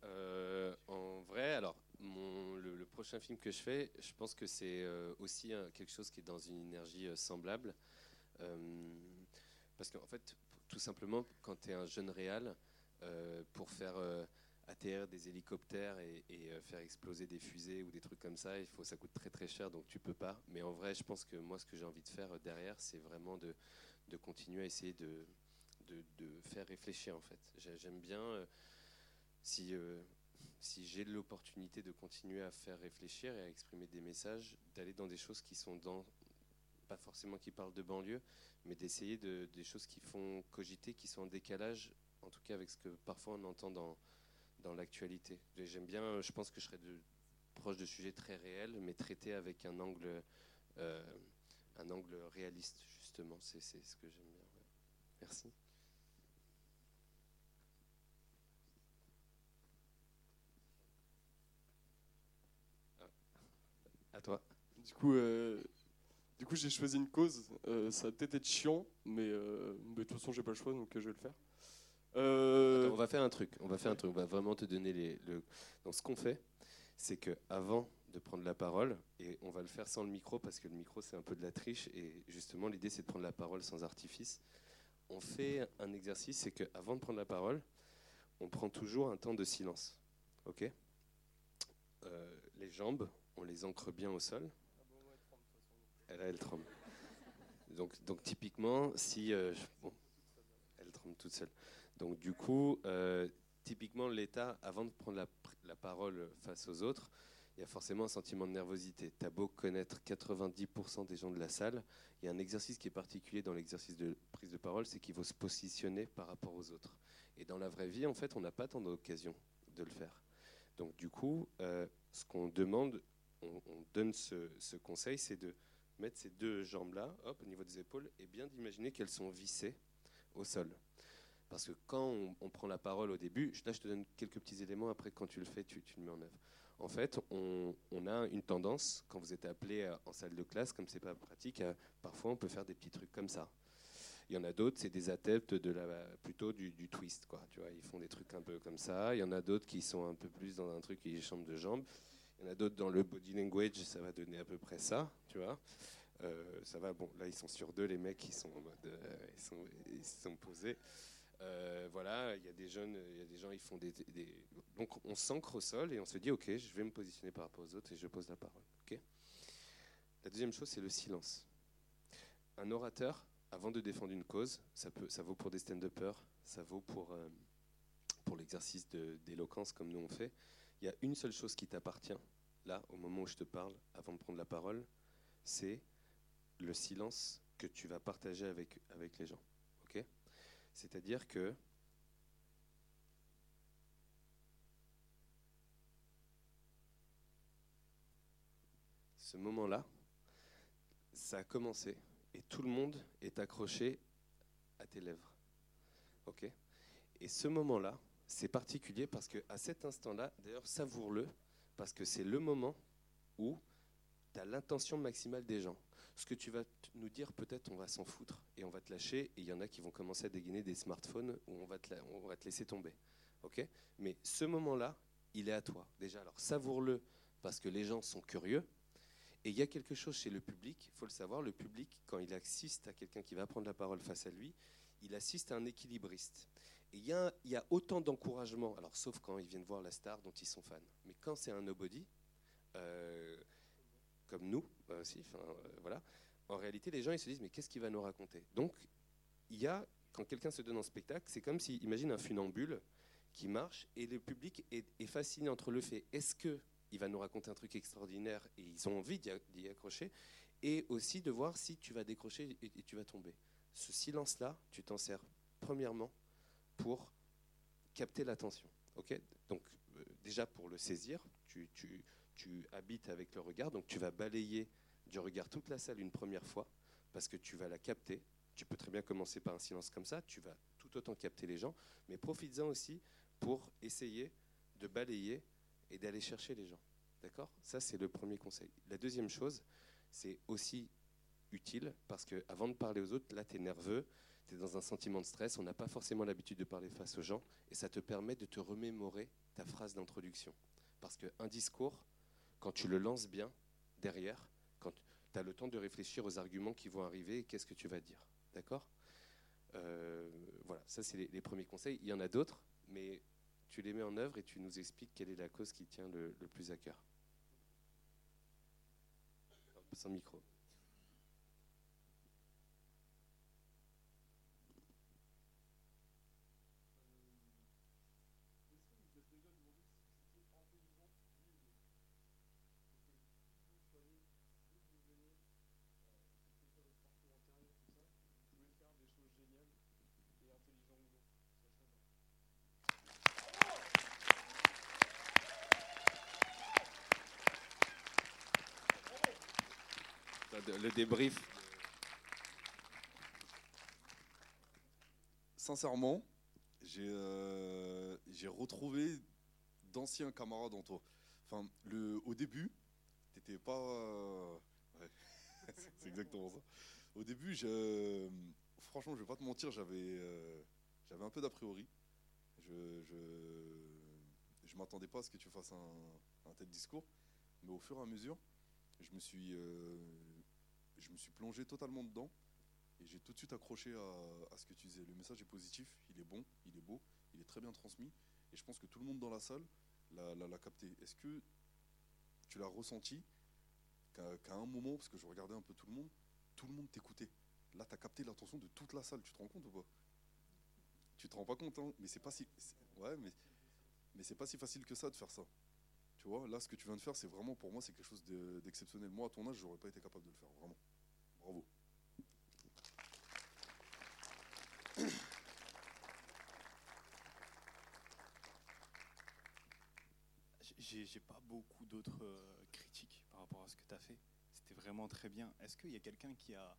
Euh, en vrai, alors, le, prochain film que je fais, je pense que c'est euh, aussi quelque chose qui est dans une énergie semblable. Parce qu'en fait, tout simplement, quand tu es un jeune réal, pour faire atterrir des hélicoptères et, euh, faire exploser des fusées ou des trucs comme ça, il faut, ça coûte très très cher, donc tu peux pas. Mais en vrai, je pense que moi, ce que j'ai envie de faire euh, derrière, c'est vraiment de, de continuer à essayer de, de, faire réfléchir, en fait. J'ai- J'aime bien... euh, si, si j'ai l'opportunité de continuer à faire réfléchir et à exprimer des messages, d'aller dans des choses qui sont dans, pas forcément qui parlent de banlieue, mais d'essayer de, des choses qui font cogiter, qui sont en décalage, en tout cas avec ce que parfois on entend dans, dans l'actualité. J'aime bien, je pense que je serais proche de sujets très réels, mais traités avec un angle, euh, un angle réaliste, justement. C'est ce que j'aime bien. Merci. À toi. Du coup, euh, coup j'ai choisi une cause. Euh, ça va peut-être être chiant, mais, mais de toute façon, j'ai pas le choix, donc je vais le faire. Euh, on va faire un truc. On va faire un truc. On va vraiment te donner les. Le... Donc, ce qu'on fait, c'est que avant de prendre la parole, et on va le faire sans le micro parce que le micro c'est un peu de la triche, et justement l'idée c'est de prendre la parole sans artifice. On fait un exercice, c'est que avant de prendre la parole, on prend toujours un temps de silence. Ok? Euh, Les jambes, on les ancre bien au sol. Elle a elle tremble. Donc, typiquement, si euh, elle tremble toute seule. Donc du coup, euh, typiquement l'État, avant de prendre la, la parole face aux autres, il y a forcément un sentiment de nervosité. T'as beau connaître 90% des gens de la salle, il y a un exercice qui est particulier dans l'exercice de prise de parole, c'est qu'il faut se positionner par rapport aux autres. Et dans la vraie vie, en fait, on n'a pas tant d'occasion de le faire. Donc du coup, euh, ce qu'on demande, on, on donne ce, ce conseil, c'est de mettre ces deux jambes-là, hop, au niveau des épaules, et bien d'imaginer qu'elles sont vissées au sol. Parce que quand on, prend la parole au début, là je te donne quelques petits éléments, après quand tu le fais, tu, le mets en œuvre. En fait, on, a une tendance, quand vous êtes appelé euh, en salle de classe, comme c'est pas pratique, à- parfois on peut faire des petits trucs comme ça. Il y en a d'autres, c'est des adeptes de la, plutôt du, twist, quoi. Tu vois, ils font des trucs un peu comme ça. Il y en a d'autres qui sont un peu plus dans un truc qui chantent de jambes. Il y en a d'autres dans le body language, ça va donner à peu près ça, tu vois. Euh, ça va, bon, là ils sont sur deux, les mecs, ils sont en mode, euh, sont, ils sont posés. Euh, voilà, il y a des jeunes, il y a des gens, ils font des, donc on s'ancre au sol et on se dit, ok, je vais me positionner par rapport aux autres et je pose la parole. Ok? La deuxième chose, c'est le silence. Un orateur, avant de défendre une cause, ça peut, ça vaut pour des stand-uppers, ça vaut pour euh, pour l'exercice d'éloquence comme nous on fait. Il y a une seule chose qui t'appartient là, au moment où je te parle, avant de prendre la parole, c'est le silence que tu vas partager avec, avec les gens. C'est-à-dire que ce moment-là, ça a commencé et tout le monde est accroché à tes lèvres. Ok? Et ce moment-là, c'est particulier parce que à cet instant-là, d'ailleurs, savoure-le parce que c'est le moment où tu as l'intention maximale des gens. Ce que tu vas nous dire, peut-être, on va s'en foutre et on va te lâcher. Et il y en a qui vont commencer à dégainer des smartphones où on va te, laisser tomber. ok? Mais ce moment-là, il est à toi. Déjà, alors savoure-le parce que les gens sont curieux. Et il y a quelque chose chez le public, il faut le savoir, le public, quand il assiste à quelqu'un qui va prendre la parole face à lui, il assiste à un équilibriste. Et il y a, il y a autant d'encouragement, alors sauf quand ils viennent voir la star dont ils sont fans, mais quand c'est un nobody, euh, comme nous euh, aussi, enfin, euh, voilà, en réalité, les gens ils se disent mais qu'est-ce qu'il va nous raconter? Donc, il y a quand quelqu'un se donne en spectacle, c'est comme si, imagine un funambule qui marche et le public est, fasciné entre le fait est-ce que il va nous raconter un truc extraordinaire et ils ont envie d'y accrocher, et aussi de voir si tu vas décrocher et, et tu vas tomber. Ce silence-là, tu t'en sers premièrement pour capter l'attention. ok? Donc euh, déjà pour le saisir, tu, tu- tu habites avec le regard, donc tu vas balayer du regard toute la salle une première fois, parce que tu vas la capter. Tu peux très bien commencer par un silence comme ça, tu vas tout autant capter les gens, mais profites-en aussi pour essayer de balayer et d'aller chercher les gens. D'accord? Ça, c'est le premier conseil. La deuxième chose, c'est aussi utile parce que avant de parler aux autres, là, tu es nerveux, tu es dans un sentiment de stress, on n'a pas forcément l'habitude de parler face aux gens et ça te permet de te remémorer ta phrase d'introduction. Parce qu'un discours, quand tu le lances bien derrière, quand tu as le temps de réfléchir aux arguments qui vont arriver et qu'est-ce que tu vas dire. D'accord? Euh, Voilà, ça c'est les, premiers conseils. Il y en a d'autres, mais tu les mets en œuvre et tu nous expliques quelle est la cause qui tient le, le plus à cœur. Sans micro. Le débrief. Sincèrement, j'ai euh, retrouvé d'anciens camarades en toi. Enfin, le, au début, t'étais pas. euh, c'est exactement ça. Au début, je, franchement, je vais pas te mentir, j'avais euh, j'avais un peu d'a priori. Je, je, je m'attendais pas à ce que tu fasses un, tel discours, mais au fur et à mesure, je me suis, je me suis plongé totalement dedans et j'ai tout de suite accroché à, ce que tu disais. Le message est positif, il est bon, il est beau, il est très bien transmis et je pense que tout le monde dans la salle l'a, capté. Est-ce que tu l'as ressenti qu'à, un moment, parce que je regardais un peu tout le monde, tout le monde t'écoutait. Là, tu as capté l'attention de toute la salle, tu te rends compte ou pas? Tu te rends pas compte, hein? Mais c'est pas si. Ouais, mais, mais c'est pas si facile que ça de faire ça. Là, ce que tu viens de faire, c'est vraiment pour moi, c'est quelque chose de- d'exceptionnel. Moi, à ton âge, j'aurais pas été capable de le faire, vraiment. Bravo. J'ai pas beaucoup d'autres euh, critiques par rapport à ce que tu as fait. C'était vraiment très bien. Est-ce qu'il y a quelqu'un qui a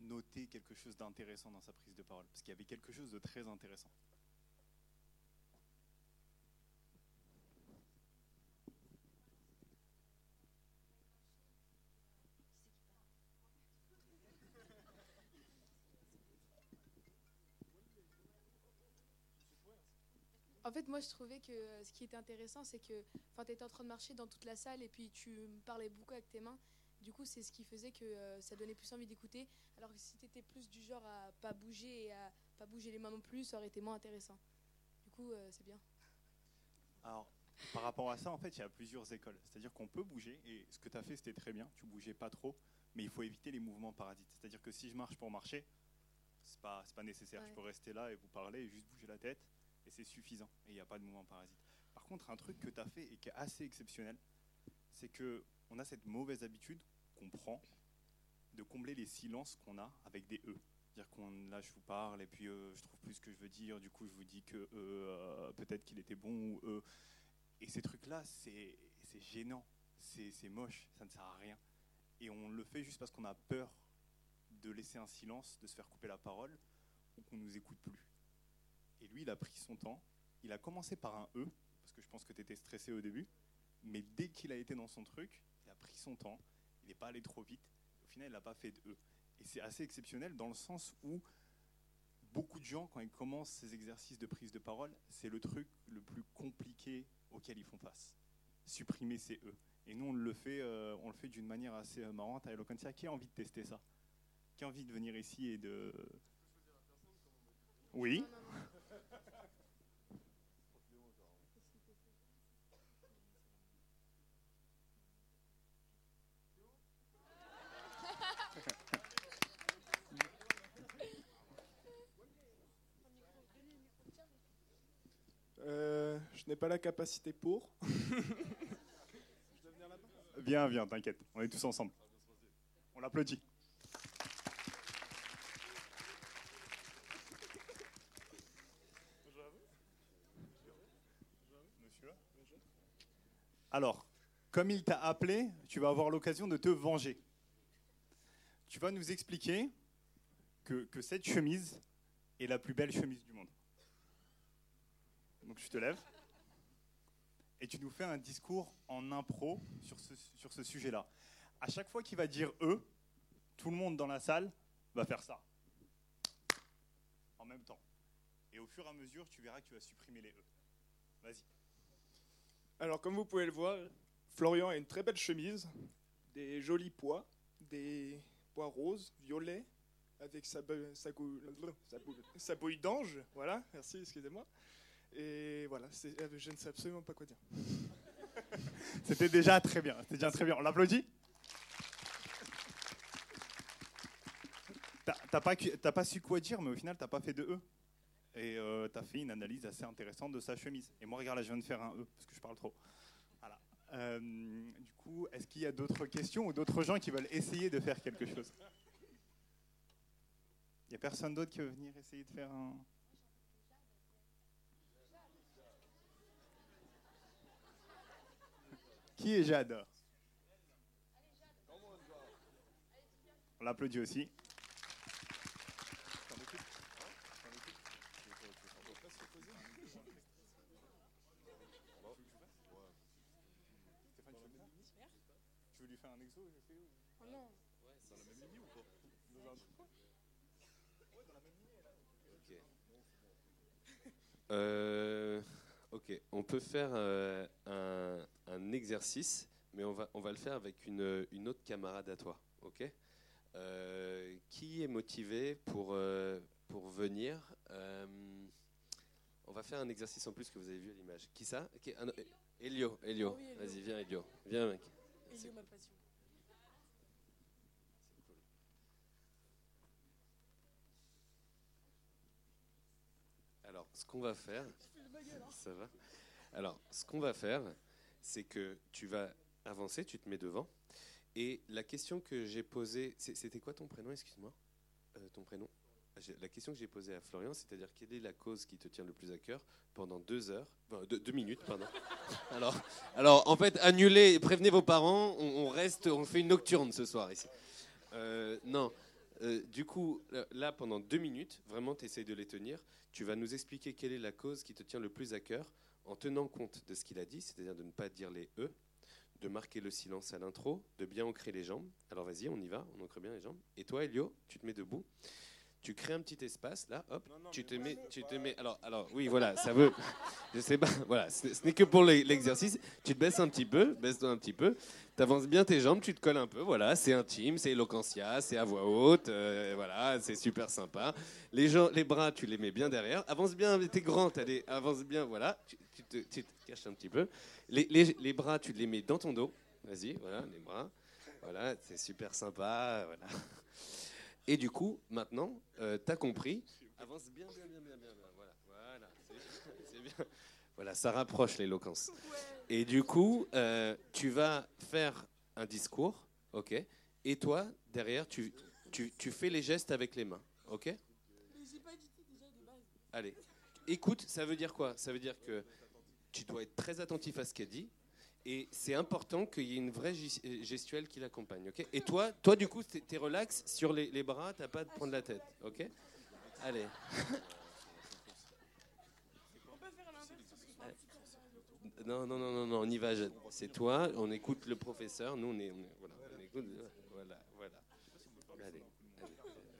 noté quelque chose d'intéressant dans sa prise de parole? Parce qu'il y avait quelque chose de très intéressant. En fait, moi, je trouvais que euh, ce qui était intéressant, c'est que tu étais en train de marcher dans toute la salle et puis tu me parlais beaucoup avec tes mains. Du coup, c'est ce qui faisait que euh, ça donnait plus envie d'écouter. Alors que si tu étais plus du genre à pas bouger et à pas bouger les mains non plus, ça aurait été moins intéressant. Du coup, euh, c'est bien. Alors, par rapport à ça, en fait, il y a plusieurs écoles. C'est-à-dire qu'on peut bouger, et ce que tu as fait, c'était très bien. Tu bougeais pas trop, mais il faut éviter les mouvements parasites. C'est-à-dire que si je marche pour marcher, c'est pas, pas nécessaire. Ouais. Je peux rester là et vous parler et juste bouger la tête, et c'est suffisant. Et il n'y a pas de mouvement parasite. Par contre, un truc que tu as fait et qui est assez exceptionnel, c'est que on a cette mauvaise habitude qu'on prend de combler les silences qu'on a avec des E. Dire qu'on là je vous parle et puis euh, je trouve plus ce que je veux dire, du coup je vous dis que euh, euh, peut-être qu'il était bon ou euh. Et ces trucs-là, c'est gênant, c'est moche, ça ne sert à rien. Et on le fait juste parce qu'on a peur de laisser un silence, de se faire couper la parole ou qu'on nous écoute plus. Et lui, il a pris son temps. Il a commencé par un E, parce que je pense que tu étais stressé au début. Mais dès qu'il a été dans son truc, il a pris son temps. Il n'est pas allé trop vite. Au final, il n'a pas fait de E. Et c'est assez exceptionnel dans le sens où beaucoup de gens, quand ils commencent ces exercices de prise de parole, c'est le truc le plus compliqué auquel ils font face. Supprimer ces E. Et nous, on le fait, euh, on le fait d'une manière assez euh, marrante à Eloquentia. Qui a envie de tester ça? Qui a envie de venir ici et de... Oui Je n'ai pas la capacité pour. Viens, viens, t'inquiète, on est tous ensemble. On l'applaudit. Alors, comme il t'a appelé, tu vas avoir l'occasion de te venger. Tu vas nous expliquer que, que cette chemise est la plus belle chemise du monde. Donc je te lève et tu nous fais un discours en impro sur ce, sur ce sujet-là. À chaque fois qu'il va dire eux, tout le monde dans la salle va faire ça. En même temps. Et au fur et à mesure, tu verras que tu vas supprimer les eux. Vas-y. Alors, comme vous pouvez le voir, Florian a une très belle chemise, des jolis pois, des pois roses, violets, avec sa, sa, sa sa bouille d'ange. Voilà, merci, excusez-moi. Et voilà, euh, je ne sais absolument pas quoi dire. C'était déjà très bien. C'était déjà très bien. On l'applaudit T'as pas, pas su quoi dire, mais au final, t'as pas fait de E. Et euh, t'as fait une analyse assez intéressante de sa chemise. Et moi, regarde, là, je viens de faire un E, parce que je parle trop. Voilà. Euh, du coup, est-ce qu'il y a d'autres questions ou d'autres gens qui veulent essayer de faire quelque chose? Il n'y a personne d'autre qui veut venir essayer de faire un... Qui est Jade? On l'applaudit aussi. Tu lui faire un exo ok, on peut faire euh, un, un exercice, mais on va, on va le faire avec une, une autre camarade à toi. Ok? Euh, Qui est motivé pour, euh, pour venir On va faire un exercice en plus que vous avez vu à l'image. Qui ça? Ah non, Elio, Elio. Oui, Elio. Vas-y, viens, Elio. Viens, mec. Elio, ma passion. Alors, ce qu'on va faire, ça va. Alors, ce qu'on va faire, c'est que tu vas avancer, tu te mets devant, et la question que j'ai posée, c'était quoi ton prénom, excuse-moi, Euh, ton prénom? La question que j'ai posée à Florian, c'est-à-dire quelle est la cause qui te tient le plus à cœur pendant deux heures, deux, minutes, pardon. Alors, alors, en fait, annulez, prévenez vos parents, on, on reste, on fait une nocturne ce soir ici. Euh, non. Euh, du coup, là, pendant deux minutes, vraiment, tu essayes de les tenir. Tu vas nous expliquer quelle est la cause qui te tient le plus à cœur en tenant compte de ce qu'il a dit, c'est-à-dire de ne pas dire les E, de marquer le silence à l'intro, de bien ancrer les jambes. Alors vas-y, on y va, on ancre bien les jambes. Et toi, Elio, tu te mets debout. Tu crées un petit espace là, hop, tu te mets, tu te mets. Alors, alors, oui, voilà, ça veut. Je sais pas, voilà, ce n'est que pour l'e- l'exercice. Tu te baisses un petit peu, baisse-toi un petit peu. Tu avances bien tes jambes, tu te colles un peu, voilà, c'est intime, c'est éloquentia, c'est à voix haute, euh, voilà, c'est super sympa. Les, gens, les bras, tu les mets bien derrière. Avance bien, t'es grand, allez, avance bien, voilà. Tu, tu te, tu te caches un petit peu. Les, les- les bras, tu les mets dans ton dos. Vas-y, voilà, les bras. Voilà, c'est super sympa, voilà. Et du coup, maintenant, euh, t'as compris. Avance bien, bien, bien, bien, bien. Voilà, voilà, c'est- c'est bien. Voilà, ça rapproche l'éloquence. Et du coup, euh, tu vas faire un discours, ok Et toi, derrière, tu, tu, tu fais les gestes avec les mains, ok Mais j'ai pas dit déjà de base. Allez, écoute, ça veut dire quoi? Ça veut dire que tu dois être très attentif à ce qu'elle dit. Et c'est important qu'il y ait une vraie euh, gestuelle qui l'accompagne. ok? Et toi, toi, du coup, t'es es relax sur les, les bras, t'as pas à te prendre la tête. ok? Allez. Non, non, non, non, non, on y va. C'est toi, on écoute le professeur, nous, on est. voilà, on écoute, voilà, voilà. Allez,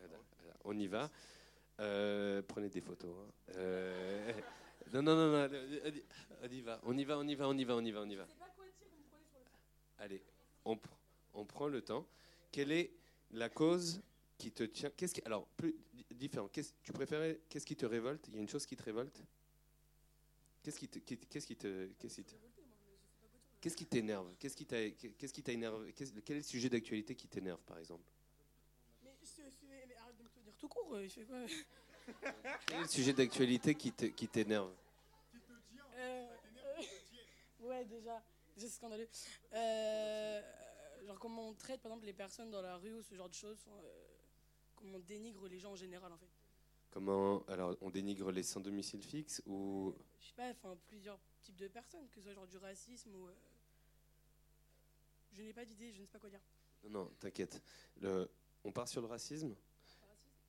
allez, on y va. Euh, prenez des photos. hein. Euh, non, non, non, non, on y va, on y va, on y va, on y va, on y va, on y va. Allez, on, pr- on prend le temps. Quelle est la cause qui te tient Qu'est-ce qui, alors, plus di- différent. Qu'est-ce, tu préférais Qu'est-ce qui te révolte? Il y a une chose qui te révolte? Qu'est-ce qui te, qu'est-ce qui te, qu'est-ce qui te- qu'est-ce qui t'énerve? Qu'est-ce qui t'a, qu'est-ce qui t'a énervé Qu'est-ce- Quel est le sujet d'actualité qui t'énerve, par exemple? Mais, arrête de me tenir tout court, euh, il fait quoi? Quel est le sujet d'actualité qui, te- qui t'énerve? Ouais, déjà, déjà c'est scandaleux. Euh, genre comment on traite par exemple les personnes dans la rue ou ce genre de choses, euh, comment on dénigre les gens en général en fait? Comment Alors, on dénigre les sans domicile fixe ou? Je sais pas, enfin plusieurs types de personnes, que ce soit genre du racisme ou. euh, Je n'ai pas d'idée, je ne sais pas quoi dire. Non, non, t'inquiète. Le- On part sur le racisme?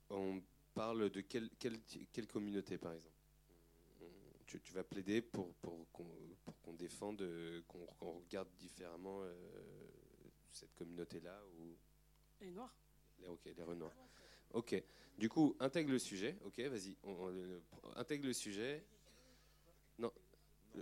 On parle de quelle, quelle, quelle communauté, par exemple? Tu, tu vas plaider pour, pour qu'on défende, euh, qu'on regarde différemment euh, cette communauté-là ou Les noirs. les, ok, les Renoirs. Ok. Du coup, intègre le sujet. Ok, vas-y. intègre le sujet. Non.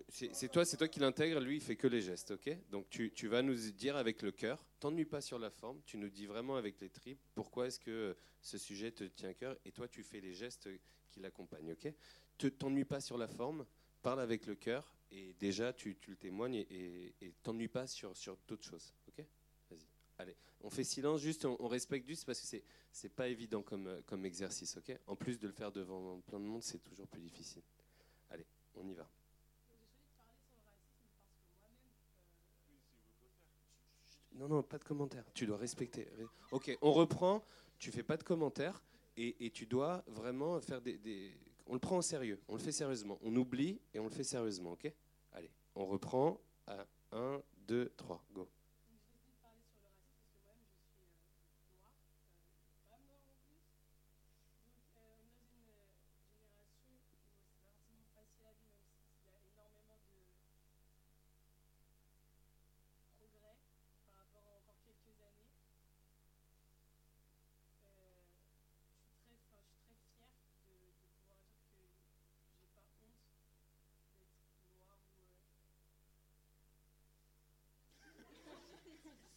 C'est toi, c'est toi qui l'intègre. Lui, il fait que les gestes. Ok. Donc, tu, tu vas nous dire avec le cœur. T'ennuies pas sur la forme. Tu nous dis vraiment avec les tripes pourquoi est-ce que ce sujet te tient à cœur. Et toi, tu fais les gestes qui l'accompagnent. Ok. Te t'ennuies pas sur la forme. Parle avec le cœur. Et déjà, tu, le témoignes et- t'ennuies pas sur, sur d'autres choses. Ok? Vas-y. Allez. On fait silence. Juste, on, respecte juste parce que c'est c'est pas évident comme, comme exercice. Ok? En plus de le faire devant plein de monde, c'est toujours plus difficile. Allez, on y va. Non, non, pas de commentaires. Tu dois respecter. Ok, on reprend. Tu fais pas de commentaires et, tu dois vraiment faire des- On le prend au sérieux. On le fait sérieusement. On oublie et on le fait sérieusement. Ok? Allez, on reprend à 1, 2, 3, go.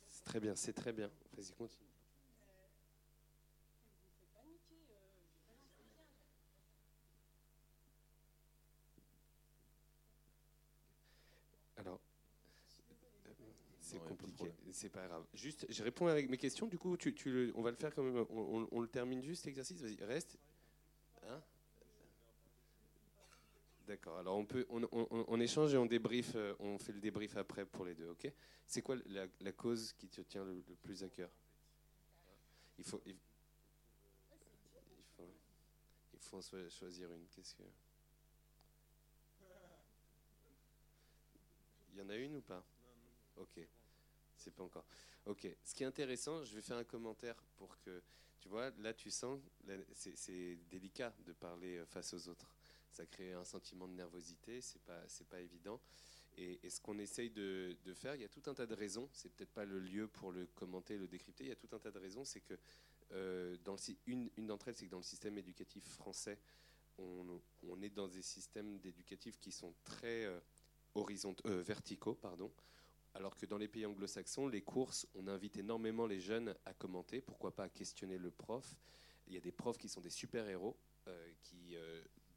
C'est très bien, c'est très bien. Vas-y, continue. Alors, euh, c'est compliqué, c'est pas grave. Juste, je réponds avec mes questions. Du coup, tu, tu le- on va le faire quand même. On, on- on le termine juste l'exercice. Vas-y, reste. Hein? D'accord. Alors on peut, on, on- on échange et on débrief. euh, on fait le débrief après pour les deux. Ok? C'est quoi la, cause qui te tient le, plus à cœur? Il faut, il, il faut, il faut en choisir une. Qu'est-ce que Il y en a une ou pas? Ok. C'est pas encore. Ok. Ce qui est intéressant, je vais faire un commentaire pour que tu vois. Là, tu sens, c'est délicat de parler euh, face aux autres. Ça crée un sentiment de nervosité. C'est pas, c'est pas évident. Et, ce qu'on essaye de, faire, il y a tout un tas de raisons. C'est peut-être pas le lieu pour le commenter, le décrypter. Il y a tout un tas de raisons. C'est que euh, dans le une, d'entre elles, c'est que dans le système éducatif français, on, est dans des systèmes d'éducatifs qui sont très euh, horizont- euh, verticaux, pardon. Alors que dans les pays anglo-saxons, les courses, on invite énormément les jeunes à commenter, pourquoi pas à questionner le prof. Il y a des profs qui sont des super-héros, qui,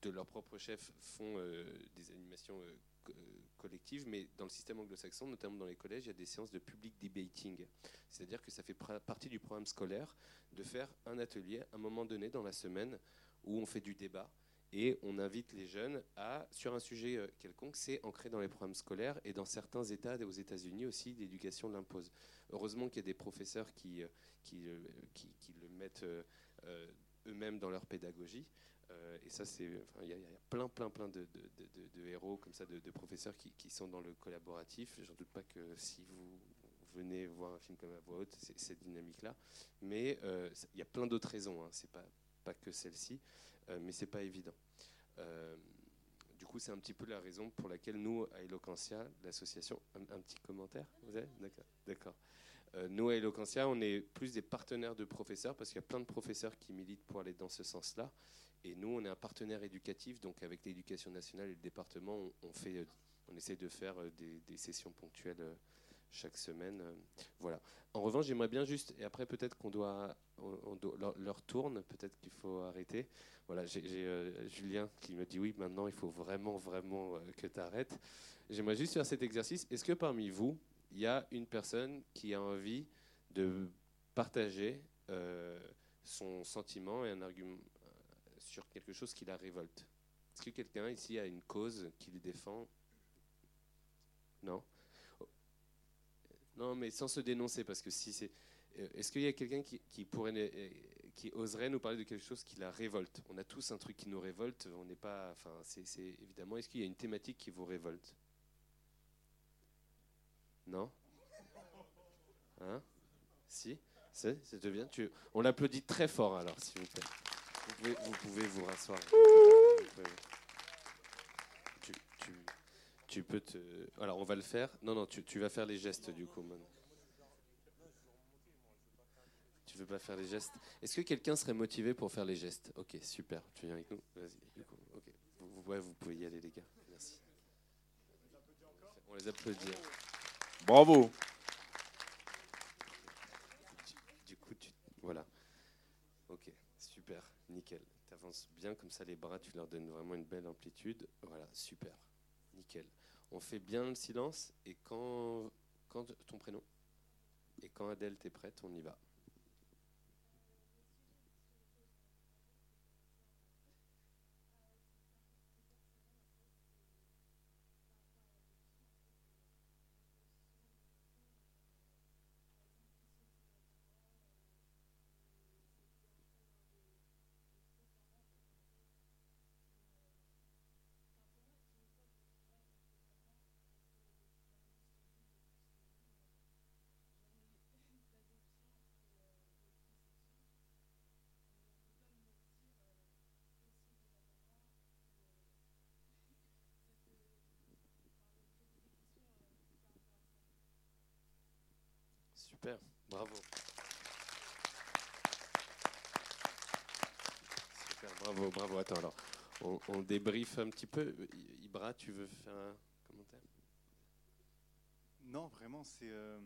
de leur propre chef, font euh, des animations euh, euh, collectives, mais dans le système anglo-saxon, notamment dans les collèges, il y a des séances de public debating. C'est-à-dire que ça fait partie du programme scolaire de faire un atelier à un moment donné dans la semaine où on fait du débat et on invite les jeunes à, sur un sujet quelconque, c'est ancré dans les programmes scolaires et dans certains États, aux États-Unis aussi, l'éducation l'impose. Heureusement qu'il y a des professeurs qui, qui, qui- le mettent eux-mêmes dans leur pédagogie. Euh, et ça, c'est, il y, a plein, plein, plein de, de- de- héros comme ça, de, professeurs qui, qui sont dans le collaboratif. J'en doute pas que si vous venez voir un film comme à voix haute, c'est cette dynamique-là. Mais euh, il y a plein d'autres raisons. Hein. C'est pas pas que celle-ci, euh, mais c'est pas évident. Du coup, c'est un petit peu la raison pour laquelle nous, à Eloquentia, l'association, un, un petit commentaire, vous avez? D'accord. Euh, nous, à Eloquentia, on est plus des partenaires de professeurs parce qu'il y a plein de professeurs qui militent pour aller dans ce sens-là. Et nous, on est un partenaire éducatif, donc avec l'éducation nationale et le département, on, fait, euh, on essaie de faire euh, des, sessions ponctuelles chaque semaine. voilà. En revanche, j'aimerais bien juste, et après peut-être qu'on doit, on- doit- leur, tourne, peut-être qu'il faut arrêter. Voilà, j'ai Julien qui me dit oui, maintenant il faut vraiment, vraiment que tu arrêtes. J'aimerais juste faire cet exercice. Est-ce que parmi vous, il y a une personne qui a envie de partager euh, son sentiment et un argument euh, sur quelque chose qui la révolte Est-ce que quelqu'un ici a une cause qu'il défend? Non? Non, mais sans se dénoncer, parce que si c'est. euh, Est-ce qu'il y a quelqu'un qui, qui oserait nous parler de quelque chose qui la révolte? On a tous un truc qui nous révolte. On n'est pas. Enfin, c'est- évidemment. Est-ce qu'il y a une thématique qui vous révolte? Non Hein Si C'est vient tu... On l'applaudit très fort alors, s'il vous plaît. Vous pouvez vous, pouvez vous rasseoir. Vous pouvez- Tu, tu- tu peux te. Alors, on va le faire. Non, non, tu, tu vas faire les gestes du coup. maintenant. Tu veux pas faire les gestes? Est-ce que quelqu'un serait motivé pour faire les gestes? Ok, super. Tu viens avec nous? Vas-y. Vous, vous- ouais, vous pouvez y aller, les gars. Merci. On les applaudit. Bravo. Du coup, tu... voilà. Ok, super, nickel. Tu avances bien comme ça, les bras, tu leur donnes vraiment une belle amplitude. Voilà, super, nickel. On fait bien le silence et quand, quand ton prénom? Et quand Adèle t'es prête, on y va. Super, bravo. Super, bravo, bravo. Attends, alors, on, on débriefe un petit peu. Ibra, tu veux faire un commentaire? Non, vraiment, c'est euh,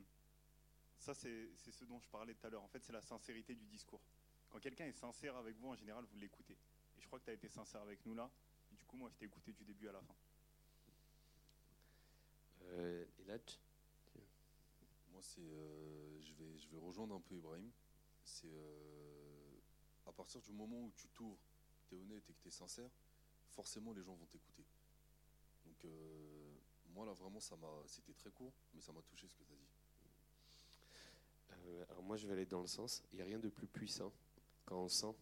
ça, c'est ce dont je parlais tout à l'heure. En fait, c'est la sincérité du discours. Quand quelqu'un est sincère avec vous, en général, vous l'écoutez. Et je crois que tu as été sincère avec nous là. Et du coup, moi, je t'ai écouté du début à la fin. euh, Eladj Moi, c'est, euh, je vais, je vais rejoindre un peu Ibrahim. C'est euh, à partir du moment où tu t'ouvres, tu es honnête et que tu es sincère, forcément les gens vont t'écouter. Donc euh, moi là vraiment ça m'a, c'était très court, mais ça m'a touché ce que tu as dit. Alors moi, je vais aller dans le sens. Il n'y a rien de plus puissant quand on sent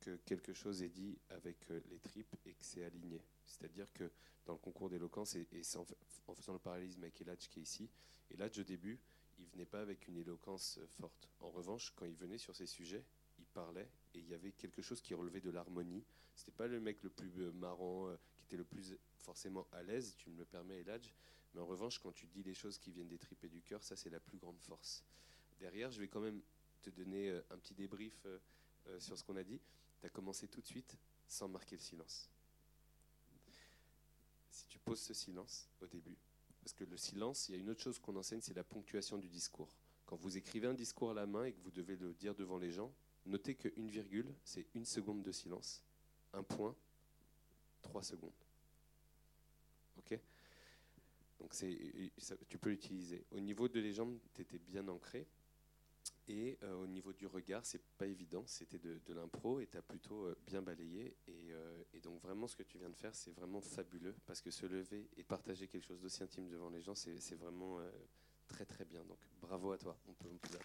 que quelque chose est dit avec les tripes et que c'est aligné. C'est-à-dire que dans le concours d'éloquence, et, et en, en faisant le parallélisme avec Eladj qui est ici, Eladj au début, il venait pas avec une éloquence euh, forte. En revanche, quand il venait sur ces sujets, il parlait et il y avait quelque chose qui relevait de l'harmonie. C'était pas le mec le plus euh, marrant, euh, qui était le plus forcément à l'aise, tu me le permets Eladj, mais en revanche, quand tu dis les choses qui viennent des tripes et du cœur, ça c'est la plus grande force. Derrière, je vais quand même te donner un petit débrief sur ce qu'on a dit. Tu as commencé tout de suite sans marquer le silence. Si tu poses ce silence au début, parce que le silence, il y a une autre chose qu'on enseigne, c'est la ponctuation du discours. Quand vous écrivez un discours à la main et que vous devez le dire devant les gens, notez qu'une virgule, c'est une seconde de silence. Un point, trois secondes. Ok? Donc tu peux l'utiliser. Au niveau de jambes, tu étais bien ancré. Et euh, au niveau du regard, c'est pas évident, c'était de, de l'impro et tu as plutôt euh, bien balayé. Et, euh, et donc, vraiment, ce que tu viens de faire, c'est vraiment fabuleux parce que se lever et partager quelque chose d'aussi intime devant les gens, c'est vraiment très très bien. Donc, bravo à toi. On peut, on peut.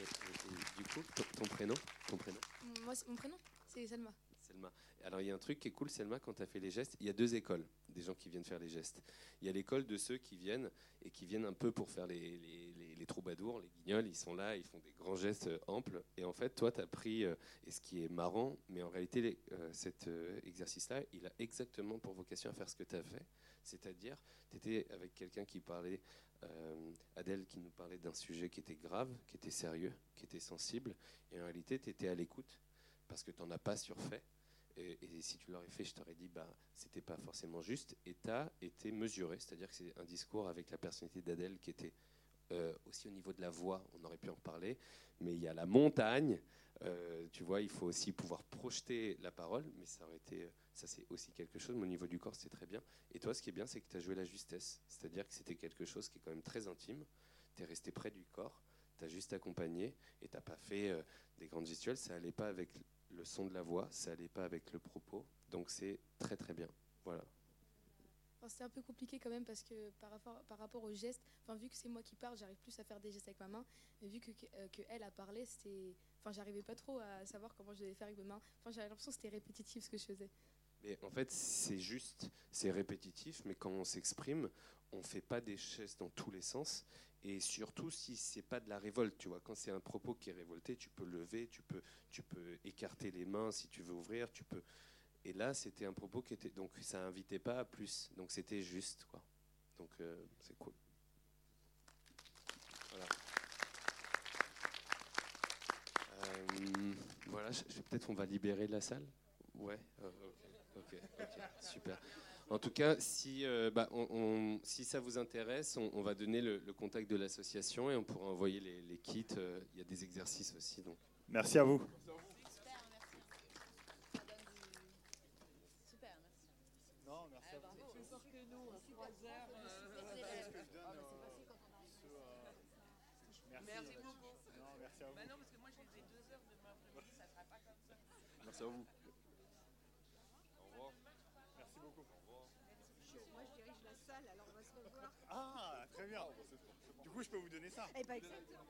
Et- du coup, ton, ton prénom, ton prénom? Moi, mon prénom, c'est Salma. Selma. Alors il y a un truc qui est cool, Selma, quand tu as fait les gestes, il y a deux écoles des gens qui viennent faire les gestes. Il y a l'école de ceux qui viennent et qui viennent un peu pour faire les, les, les- troubadours, les guignols, ils sont là, ils font des grands gestes euh, amples. Et en fait, toi, tu as pris, euh, et ce qui est marrant, mais en réalité, euh, cet exercice-là, il a exactement pour vocation à faire ce que tu as fait. C'est-à-dire, tu étais avec quelqu'un qui parlait, Adèle, qui nous parlait d'un sujet qui était grave, qui était sérieux, qui était sensible, et en réalité, tu étais à l'écoute parce que tu n'en as pas surfait. Et, et si tu l'aurais fait, je t'aurais dit, bah, c'était pas forcément juste. Et tu as été mesuré, c'est-à-dire que c'est un discours avec la personnalité d'Adèle qui était euh, aussi au niveau de la voix, on aurait pu en reparler, mais il y a la montagne. euh, tu vois, il faut aussi pouvoir projeter la parole, mais ça aurait été, ça c'est aussi quelque chose. Mais au niveau du corps, c'est très bien. Et toi, ce qui est bien, c'est que tu as joué la justesse, c'est-à-dire que c'était quelque chose qui est quand même très intime. Tu es resté près du corps, tu as juste accompagné et tu pas fait euh, des grandes gestuelles. Ça allait pas avec le son de la voix, ça allait pas avec le propos. Donc c'est très très bien. Voilà. Enfin, c'était un peu compliqué quand même parce que par rapport, par rapport aux gestes, enfin, vu que c'est moi qui parle, j'arrive plus à faire des gestes avec ma main. Mais vu que, euh, a parlé, c'était, enfin, j'arrivais pas trop à savoir comment je devais faire avec mes mains. Enfin, j'avais l'impression que c'était répétitif ce que je faisais. Mais en fait, c'est juste, c'est répétitif, mais quand on s'exprime, on fait pas des gestes dans tous les sens. Et surtout, si c'est pas de la révolte, tu vois, quand c'est un propos qui est révolté, tu peux lever, tu peux, tu peux écarter les mains si tu veux ouvrir, tu peux. Et là, c'était un propos qui était, donc ça invitait pas à plus, donc c'était juste, quoi. Donc euh, c'est cool. Voilà. Euh, voilà, je- je- peut-être on va libérer la salle. Ouais. euh, ok, ok, ok, super. En tout cas, si, euh, bah, on- on- si ça vous intéresse, on, on va donner le, le contact de l'association et on pourra envoyer les, les kits. euh, Il y a des exercices aussi. Donc. Merci à vous. Super, merci. Non, merci à vous. Plus fort que nous, à 3 heures. Merci beaucoup. Non, merci à vous. Bah non, parce que moi je les ai 2 heures demain après-midi, ça sera pas comme ça. Merci à vous. Au revoir. Merci beaucoup. Au revoir. Moi, je dirige la salle, alors on va se revoir. Ah, très bien. Du coup, je peux vous donner ça Eh ben, exactement.